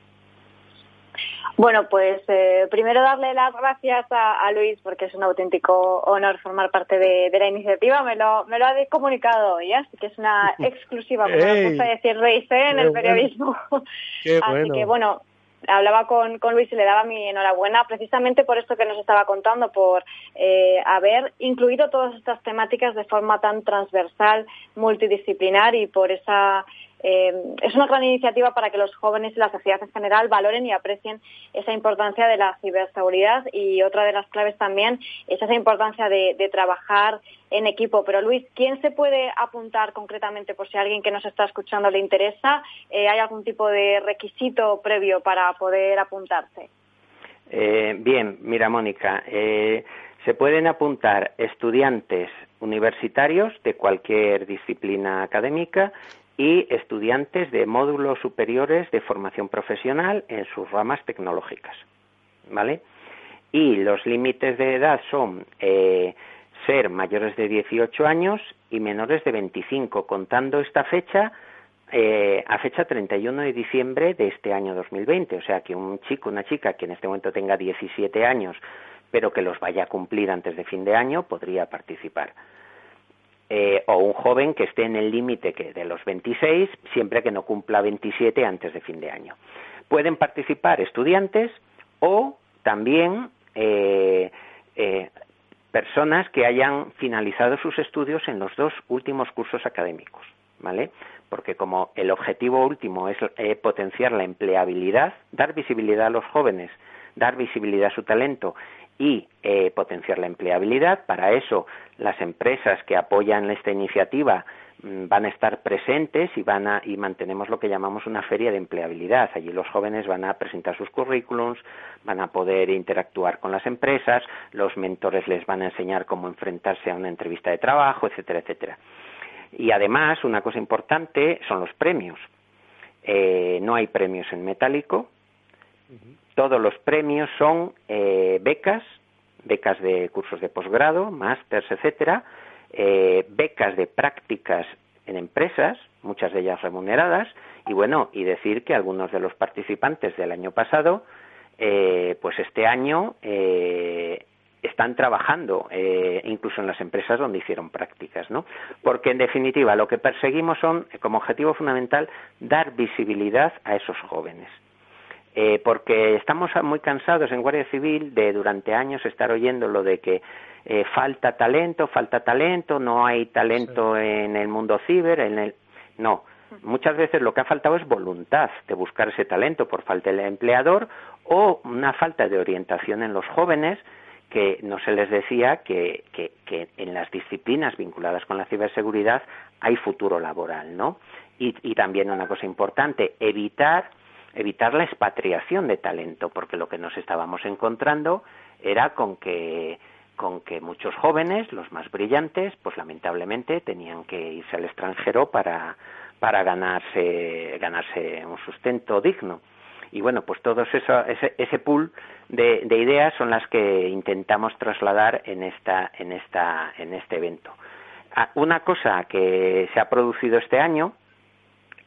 Bueno, pues eh, primero darle las gracias a, Luis porque es un auténtico honor formar parte de, la iniciativa. Me lo, me lo ha comunicado hoy, así que es una (laughs) exclusiva, como nos gusta decir Reis en el periodismo. (laughs) así que bueno, hablaba con, con, Luis y le daba mi enhorabuena precisamente por esto que nos estaba contando, por eh, haber incluido todas estas temáticas de forma tan transversal, multidisciplinar y por esa eh, es una gran iniciativa para que los jóvenes y la sociedad en general valoren y aprecien esa importancia de la ciberseguridad y otra de las claves también es esa importancia de, trabajar en equipo. Pero Luis, ¿quién se puede apuntar concretamente por si alguien que nos está escuchando le interesa? Eh, ¿Hay algún tipo de requisito previo para poder apuntarse? Eh, bien, mira Mónica, se pueden apuntar estudiantes universitarios de cualquier disciplina académica y estudiantes de módulos superiores de formación profesional en sus ramas tecnológicas. ¿Vale? Y los límites de edad son eh, ser mayores de 18 años y menores de 25, contando esta fecha eh, a fecha 31 de diciembre de este año 2020. O sea que un chico, una chica que en este momento tenga 17 años, pero que los vaya a cumplir antes de fin de año, podría participar. Eh, o un joven que esté en el límite de los 26, siempre que no cumpla 27 antes de fin de año. Pueden participar estudiantes o también eh, eh, personas que hayan finalizado sus estudios en los dos últimos cursos académicos, ¿vale? Porque como el objetivo último es potenciar la empleabilidad, dar visibilidad a los jóvenes, dar visibilidad a su talento y eh, potenciar la empleabilidad. Para eso, las empresas que apoyan esta iniciativa mm, van a estar presentes y van a, y mantenemos lo que llamamos una feria de empleabilidad. Allí los jóvenes van a presentar sus currículums, van a poder interactuar con las empresas, los mentores les van a enseñar cómo enfrentarse a una entrevista de trabajo, etcétera, etcétera. Y además, una cosa importante son los premios. Eh, no hay premios en metálico, todos los premios son eh, becas, becas de cursos de posgrado, másters, etcétera, eh, becas de prácticas en empresas, muchas de ellas remuneradas, y bueno, y decir que algunos de los participantes del año pasado, eh, pues este año están trabajando incluso en las empresas donde hicieron prácticas, ¿no? Porque en definitiva lo que perseguimos son, como objetivo fundamental, dar visibilidad a esos jóvenes. Eh, porque estamos muy cansados en Guardia Civil de durante años estar oyendo lo de que eh, falta talento, falta talento, no hay talento en el mundo ciber, en el no, Muchas veces lo que ha faltado es voluntad de buscar ese talento por falta del empleador o una falta de orientación en los jóvenes que no se les decía que, que, que, en las disciplinas vinculadas con la ciberseguridad hay futuro laboral, ¿no? Y, y, también una cosa importante, evitar, evitar la expatriación de talento, porque lo que nos estábamos encontrando era con que con que muchos jóvenes, los más brillantes, pues lamentablemente tenían que irse al extranjero para, para ganarse, ganarse un sustento digno. Y bueno, pues todo ese, ese pool de, de, ideas son las que intentamos trasladar en, esta, en, esta, en este evento. Ah, una cosa que se ha producido este año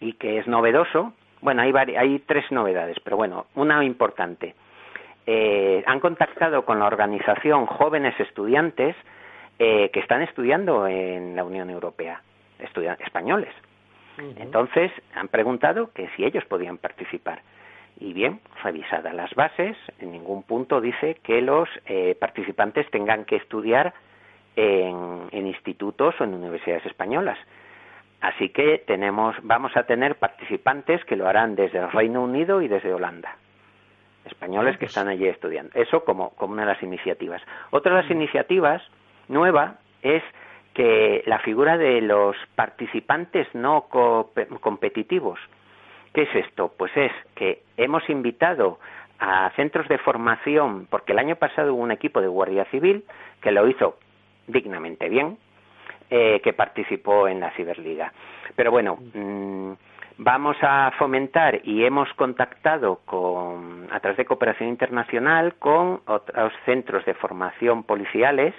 y que es novedoso, bueno, hay, hay tres novedades, pero bueno, una importante eh, han contactado con la organización Jóvenes Estudiantes eh, que están estudiando en la Unión Europea, españoles. Entonces han preguntado que si ellos podían participar. Y bien, revisadas las bases, en ningún punto dice que los eh, participantes tengan que estudiar en, en, institutos o en universidades españolas. Así que tenemos, vamos a tener participantes que lo harán desde el Reino Unido y desde Holanda españoles que están allí estudiando. Eso como, como una de las iniciativas. Otra de las iniciativas nueva es que la figura de los participantes no competitivos. ¿Qué es esto? Pues es que hemos invitado a centros de formación, porque el año pasado hubo un equipo de Guardia Civil que lo hizo dignamente bien, eh, que participó en la Ciberliga. Pero bueno, mm, vamos a fomentar y hemos contactado con, a través de cooperación internacional con otros centros de formación policiales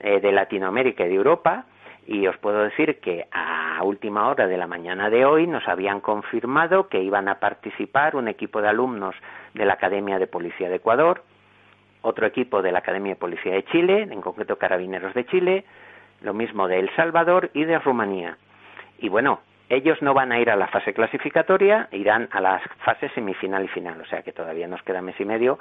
eh, de Latinoamérica y de Europa y os puedo decir que a última hora de la mañana de hoy nos habían confirmado que iban a participar un equipo de alumnos de la Academia de Policía de Ecuador, otro equipo de la Academia de Policía de Chile, en concreto Carabineros de Chile, lo mismo de El Salvador y de Rumanía. Y bueno, ellos no van a ir a la fase clasificatoria, irán a las fases semifinal y final, o sea que todavía nos queda mes y medio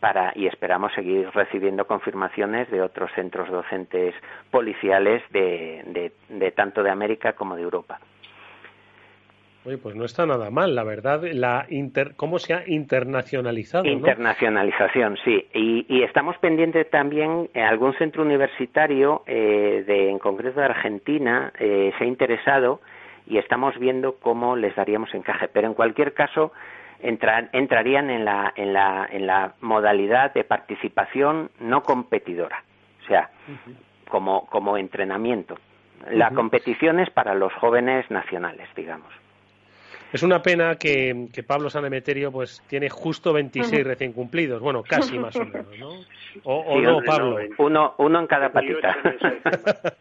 para y esperamos seguir recibiendo confirmaciones de otros centros docentes policiales de, de, tanto de América como de Europa. Oye, pues no está nada mal, la verdad, la inter, cómo se ha internacionalizado. Internacionalización, sí. Y, y, estamos pendientes también, en algún centro universitario, eh, de, en concreto de Argentina, eh, se ha interesado y estamos viendo cómo les daríamos encaje. Pero en cualquier caso, entrarían en la, en, la, en la modalidad de participación no competidora, o sea, como, como entrenamiento. La competición es para los jóvenes nacionales, digamos. Es una pena que, que Pablo Sanemeterio pues tiene justo 26 recién cumplidos, bueno, casi más o menos, ¿no? O, no, Pablo. uno, uno en cada patita.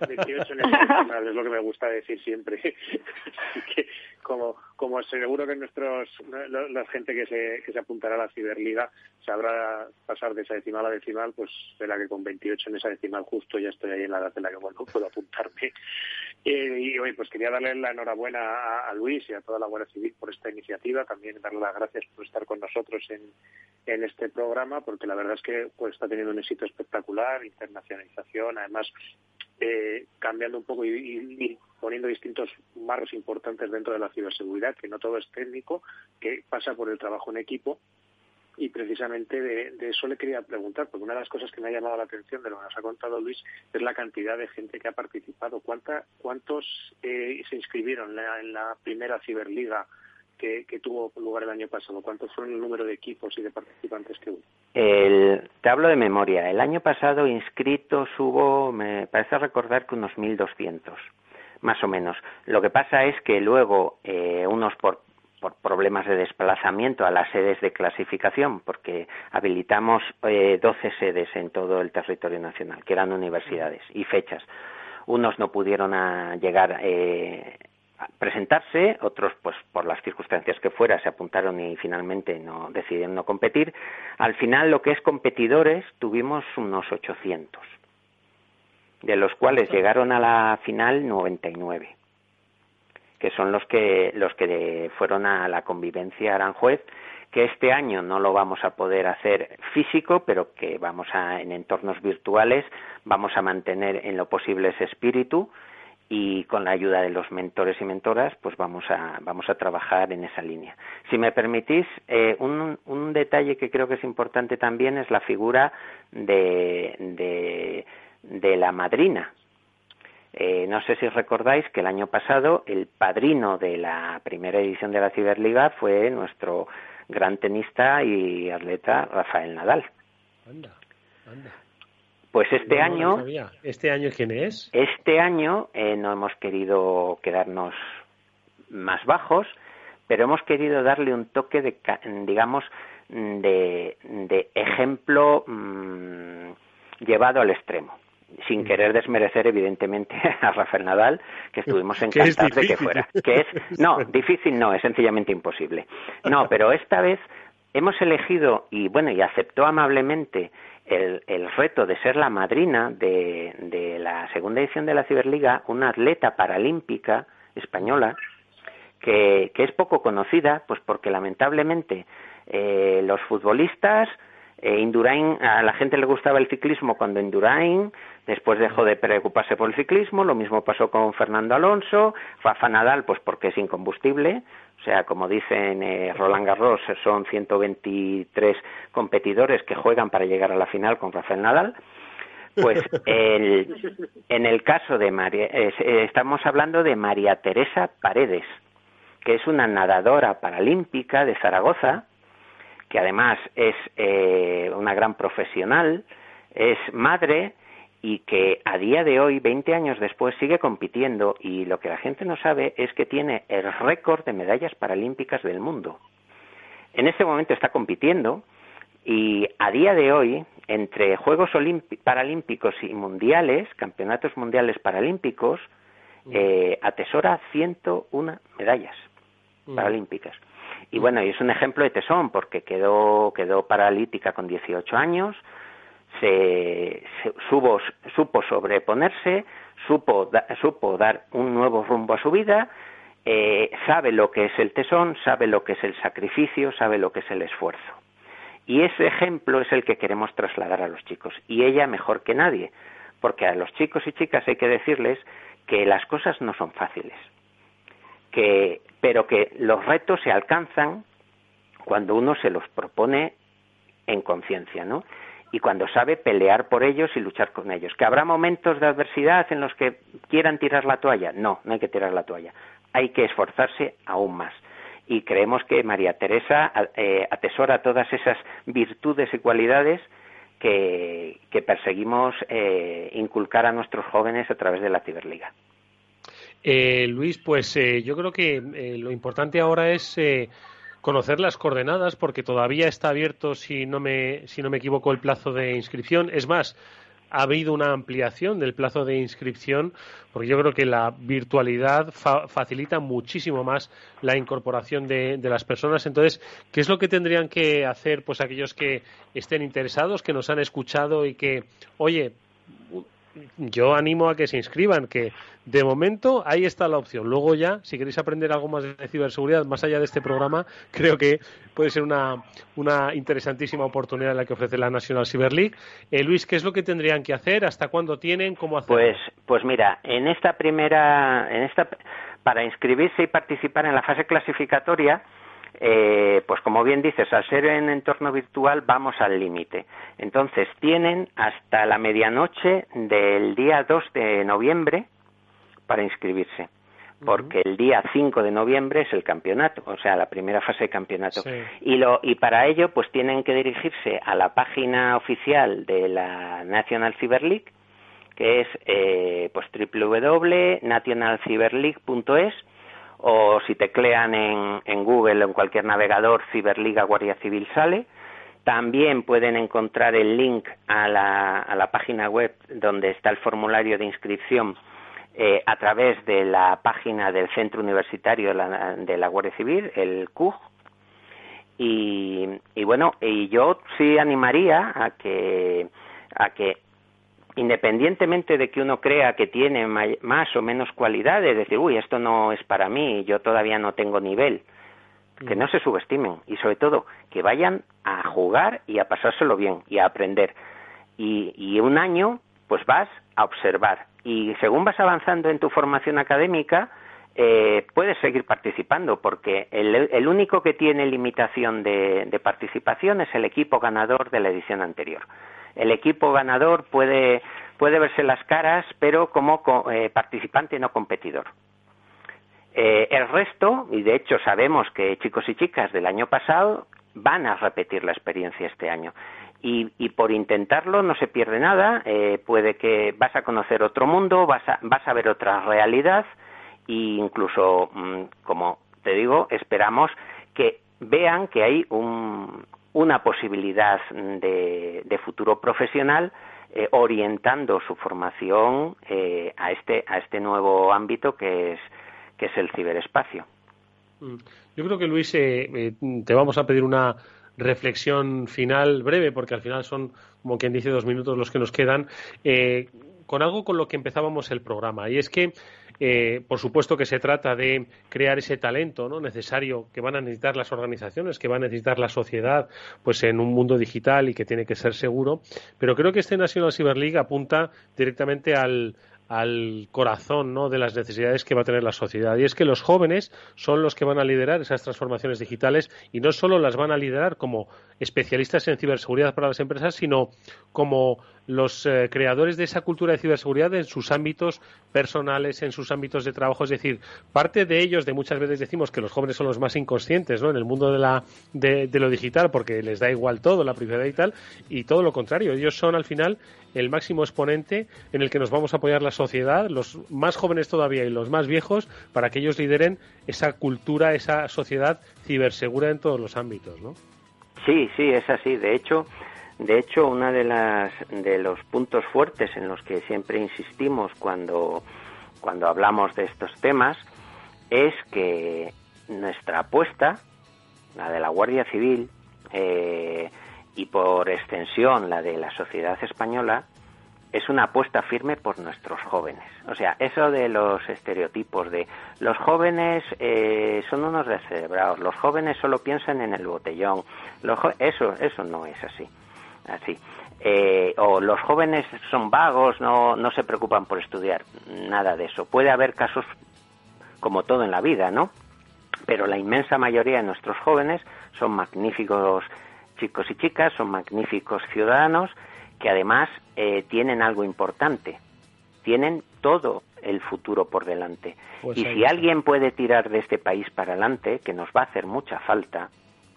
28 en es lo que me gusta decir siempre. que como, como seguro que nuestros la, gente que se, que se apuntará a la Ciberliga sabrá pasar de esa decimal a decimal, pues la que con 28 en esa decimal justo ya estoy ahí en la edad en la que bueno, puedo apuntarme. Eh, y hoy pues quería darle la enhorabuena a, Luis y a toda la Guardia Civil por esta iniciativa, también darle las gracias por estar con nosotros en, en este programa, porque la verdad es que pues está teniendo un éxito espectacular, internacionalización, además eh, cambiando un poco y, poniendo distintos marcos importantes dentro de la ciberseguridad, que no todo es técnico, que pasa por el trabajo en equipo. Y precisamente de, eso le quería preguntar, porque una de las cosas que me ha llamado la atención de lo que nos ha contado Luis es la cantidad de gente que ha participado. ¿Cuánta, ¿Cuántos eh, se inscribieron en la primera ciberliga que, tuvo lugar el año pasado? ¿Cuánto fueron el número de equipos y de participantes que hubo? El, te de memoria. El año pasado inscritos hubo, me parece recordar que unos 1.200, más o menos. Lo que pasa es que luego eh, unos por por problemas de desplazamiento a las sedes de clasificación, porque habilitamos eh, 12 sedes en todo el territorio nacional, que eran universidades y fechas. Unos no pudieron a llegar eh, presentarse, otros pues por las circunstancias que fuera se apuntaron y finalmente no decidieron no competir. Al final lo que es competidores tuvimos unos 800, de los cuales llegaron a la final 99, que son los que los que fueron a la convivencia Aranjuez, que este año no lo vamos a poder hacer físico, pero que vamos a en entornos virtuales vamos a mantener en lo posible ese espíritu y con la ayuda de los mentores y mentoras, pues vamos a, vamos a trabajar en esa línea. Si me permitís, eh, un, un, detalle que creo que es importante también es la figura de, de, de la madrina. Eh, no sé si recordáis que el año pasado el padrino de la primera edición de la Ciberliga fue nuestro gran tenista y atleta Rafael Nadal. Anda, anda. Pues este año. ¿Este año quién es? Este año eh, no hemos querido quedarnos más bajos, pero hemos querido darle un toque de, digamos, de, ejemplo mm, llevado al extremo sin querer desmerecer evidentemente (laughs) a Rafael Nadal, que estuvimos (laughs) encantados de que fuera. Que es, no, (laughs) difícil no, es sencillamente imposible. No, pero esta vez hemos elegido y bueno, y aceptó amablemente el, reto de ser la madrina de, la segunda edición de la Ciberliga, una atleta paralímpica española que, es poco conocida, pues porque lamentablemente eh, los futbolistas, eh, Indurain, a la gente le gustaba el ciclismo cuando Indurain, después dejó de preocuparse por el ciclismo, lo mismo pasó con Fernando Alonso, Rafa Nadal, pues porque es incombustible, o sea, como dicen eh, Roland Garros, son 123 competidores que juegan para llegar a la final con Rafael Nadal. Pues en el caso de María, eh, estamos hablando de María Teresa Paredes, que es una nadadora paralímpica de Zaragoza, que además es eh, una gran profesional, es madre, y que a día de hoy, 20 años después, sigue compitiendo y lo que la gente no sabe es que tiene el récord de medallas paralímpicas del mundo. En este momento está compitiendo y a día de hoy, entre Juegos Paralímpicos y Mundiales, Campeonatos Mundiales Paralímpicos, mm. eh, atesora 101 medallas mm. paralímpicas. Y bueno, y es un ejemplo de tesón porque quedó, quedó paralítica con 18 años, se, supo sobreponerse, supo, supo dar un nuevo rumbo a su vida, eh, sabe lo que es el tesón, sabe lo que es el sacrificio, sabe lo que es el esfuerzo. Y ese ejemplo es el que queremos trasladar a los chicos. Y ella mejor que nadie, porque a los chicos y chicas hay que decirles que las cosas no son fáciles, que, pero que los retos se alcanzan cuando uno se los propone en conciencia, ¿no? y cuando sabe pelear por ellos y luchar con ellos. ¿Que habrá momentos de adversidad en los que quieran tirar la toalla? No, no hay que tirar la toalla. Hay que esforzarse aún más. Y creemos que María Teresa eh, atesora todas esas virtudes y cualidades que, perseguimos eh, inculcar a nuestros jóvenes a través de la Ciberliga. Eh, Luis, pues yo creo que lo importante ahora es conocer las coordenadas porque todavía está abierto, si no me, si no me equivoco, el plazo de inscripción. Es más, ha habido una ampliación del plazo de inscripción porque yo creo que la virtualidad facilita muchísimo más la incorporación de, de, las personas. Entonces, ¿qué es lo que tendrían que hacer pues aquellos que estén interesados, que nos han escuchado y que, oye, yo animo a que se inscriban, que de momento ahí está la opción. Luego ya, si queréis aprender algo más de ciberseguridad, más allá de este programa, (laughs) creo que puede ser una, una interesantísima oportunidad la que ofrece la National Cyber League. Eh, Luis, ¿qué es lo que tendrían que hacer? ¿Hasta cuándo tienen? ¿Cómo hacer? Pues, pues mira, en esta primera, en esta, para inscribirse y participar en la fase clasificatoria, eh, pues como bien dices, al ser en entorno virtual vamos al límite. Entonces tienen hasta la medianoche del día 2 de noviembre para inscribirse, porque el día 5 de noviembre es el campeonato, o sea, la primera fase de campeonato. Y, lo, y para ello, pues tienen que dirigirse a la página oficial de la National Cyber League, que es eh, pues www.nationalcyberleague.es o si teclean en, en Google o en cualquier navegador Ciberliga Guardia Civil sale. También pueden encontrar el link a la, a la página web donde está el formulario de inscripción eh, a través de la página del Centro Universitario de la, de la Guardia Civil, el CUG. Y, y, bueno, y yo sí animaría a que, a que independientemente de que uno crea que tiene más o menos cualidades, decir, uy, esto no es para mí, yo todavía no tengo nivel, que no se subestimen y sobre todo que vayan a jugar y a pasárselo bien y a aprender. Y, y un año, pues vas a observar y según vas avanzando en tu formación académica, eh, puedes seguir participando, porque el, único que tiene limitación de, participación es el equipo ganador de la edición anterior. El equipo ganador puede, puede verse las caras, pero como eh, participante, no competidor. Eh, el resto, y de hecho sabemos que chicos y chicas del año pasado van a repetir la experiencia este año. Y, por intentarlo no se pierde nada, eh, puede que vas a conocer otro mundo, vas a, vas a ver otra realidad e incluso, mm, como te digo, esperamos que vean que hay una posibilidad de, futuro profesional eh, orientando su formación eh, a, este, a este nuevo ámbito que es, que es el ciberespacio. Mm. Yo creo que, Luis, te vamos a pedir una reflexión final breve, porque al final son, como quien dice, dos minutos los que nos quedan, eh, con algo con lo que empezábamos el programa. Y es que, eh, por supuesto que se trata de crear ese talento ¿no? necesario que van a necesitar las organizaciones, que va a necesitar la sociedad, pues en un mundo digital y que tiene que ser seguro. Pero creo que este National Cyber League apunta directamente al, al corazón ¿no? de las necesidades que va a tener la sociedad. Y es que los jóvenes son los que van a liderar esas transformaciones digitales y no solo las van a liderar como especialistas en ciberseguridad para las empresas, sino como los eh, creadores de esa cultura de ciberseguridad en sus ámbitos personales, en sus ámbitos de trabajo. Es decir, parte de ellos, de muchas veces decimos que los jóvenes son los más inconscientes ¿no? en el mundo de, la, de, lo digital porque les da igual todo, la privacidad y tal, y todo lo contrario. Ellos son al final el máximo exponente en el que nos vamos a apoyar la sociedad, los más jóvenes todavía y los más viejos, para que ellos lideren esa cultura, esa sociedad cibersegura en todos los ámbitos, ¿no? Sí, sí, es así. De hecho, de hecho, uno de, de los puntos fuertes en los que siempre insistimos cuando, hablamos de estos temas es que nuestra apuesta, la de la Guardia Civil eh, y por extensión la de la sociedad española, es una apuesta firme por nuestros jóvenes. O sea, eso de los estereotipos de los jóvenes eh, son unos descerebrados, los jóvenes solo piensan en el botellón, eso, eso no es así así. Eh, o los jóvenes son vagos, no, no se preocupan por estudiar, nada de eso. Puede haber casos como todo en la vida, ¿no? Pero la inmensa mayoría de nuestros jóvenes son magníficos chicos y chicas, son magníficos ciudadanos que además eh, tienen algo importante, tienen todo el futuro por delante. Pues y si alguien puede tirar de este país para adelante, que nos va a hacer mucha falta,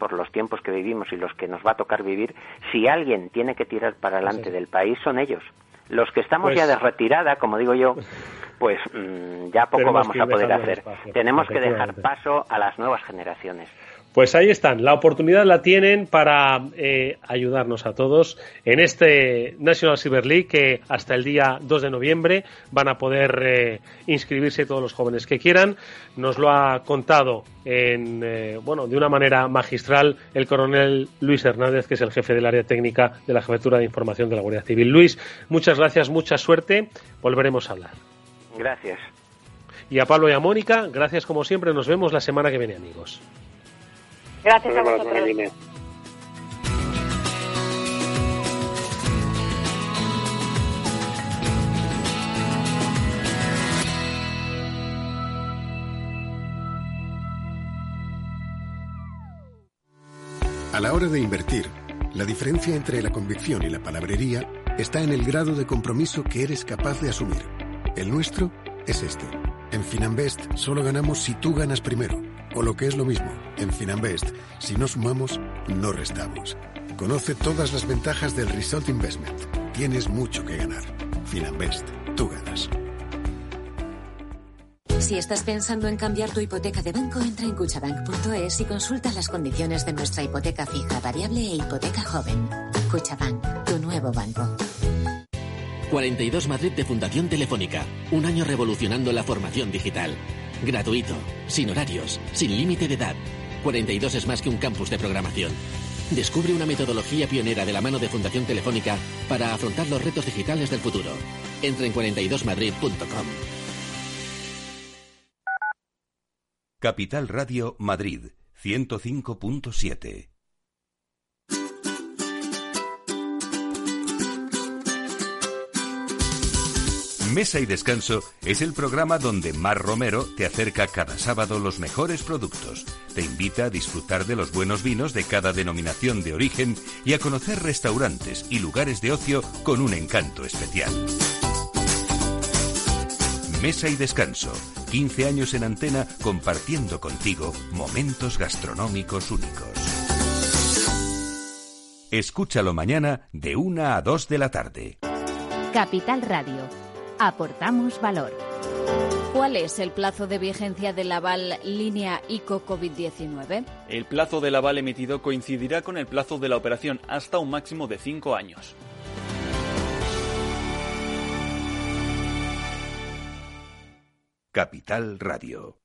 por los tiempos que vivimos y los que nos va a tocar vivir, si alguien tiene que tirar para adelante del país son ellos. Los que estamos pues ya de retirada, como digo yo, (laughs) pues mm, ya poco vamos a poder hacer. Tenemos que dejar paso a las nuevas generaciones. Pues ahí están, la oportunidad la tienen para eh, ayudarnos a todos en este National Cyber League que hasta el día 2 de noviembre van a poder eh, inscribirse todos los jóvenes que quieran. Nos lo ha contado en, eh, bueno, de una manera magistral el coronel Luis Hernández, que es el jefe del área técnica de la Jefatura de Información de la Guardia Civil. Luis, muchas gracias, mucha suerte. Volveremos a hablar. Gracias. Y a Pablo y a Mónica, gracias como siempre. Nos vemos la semana que viene, amigos. Gracias a vosotros. A la hora de invertir, la diferencia entre la convicción y la palabrería está en el grado de compromiso que eres capaz de asumir. El nuestro es este. En Finanbest solo ganamos si tú ganas primero. O lo que es lo mismo, en Finanbest, si no sumamos, no restamos. Conoce todas las ventajas del Result Investment. Tienes mucho que ganar. Finanbest, tú ganas. Si estás pensando en cambiar tu hipoteca de banco, entra en cuchabank.es y consulta las condiciones de nuestra hipoteca fija, variable e hipoteca joven. Cuchabank, tu nuevo banco. 42 Madrid de Fundación Telefónica. Un año revolucionando la formación digital. Gratuito, sin horarios, sin límite de edad. 42 es más que un campus de programación. Descubre una metodología pionera de la mano de Fundación Telefónica para afrontar los retos digitales del futuro. Entra en 42madrid.com. Capital Radio Madrid 105.7 Mesa y Descanso es el programa donde Mar Romero te acerca cada sábado los mejores productos. Te invita a disfrutar de los buenos vinos de cada denominación de origen y a conocer restaurantes y lugares de ocio con un encanto especial. Mesa y Descanso. 15 años en antena compartiendo contigo momentos gastronómicos únicos. Escúchalo mañana de 1 a 2 de la tarde. Capital Radio. Aportamos valor. ¿Cuál es el plazo de vigencia del aval línea ICO COVID-19? El plazo del aval emitido coincidirá con el plazo de la operación hasta un máximo de cinco años. Capital Radio.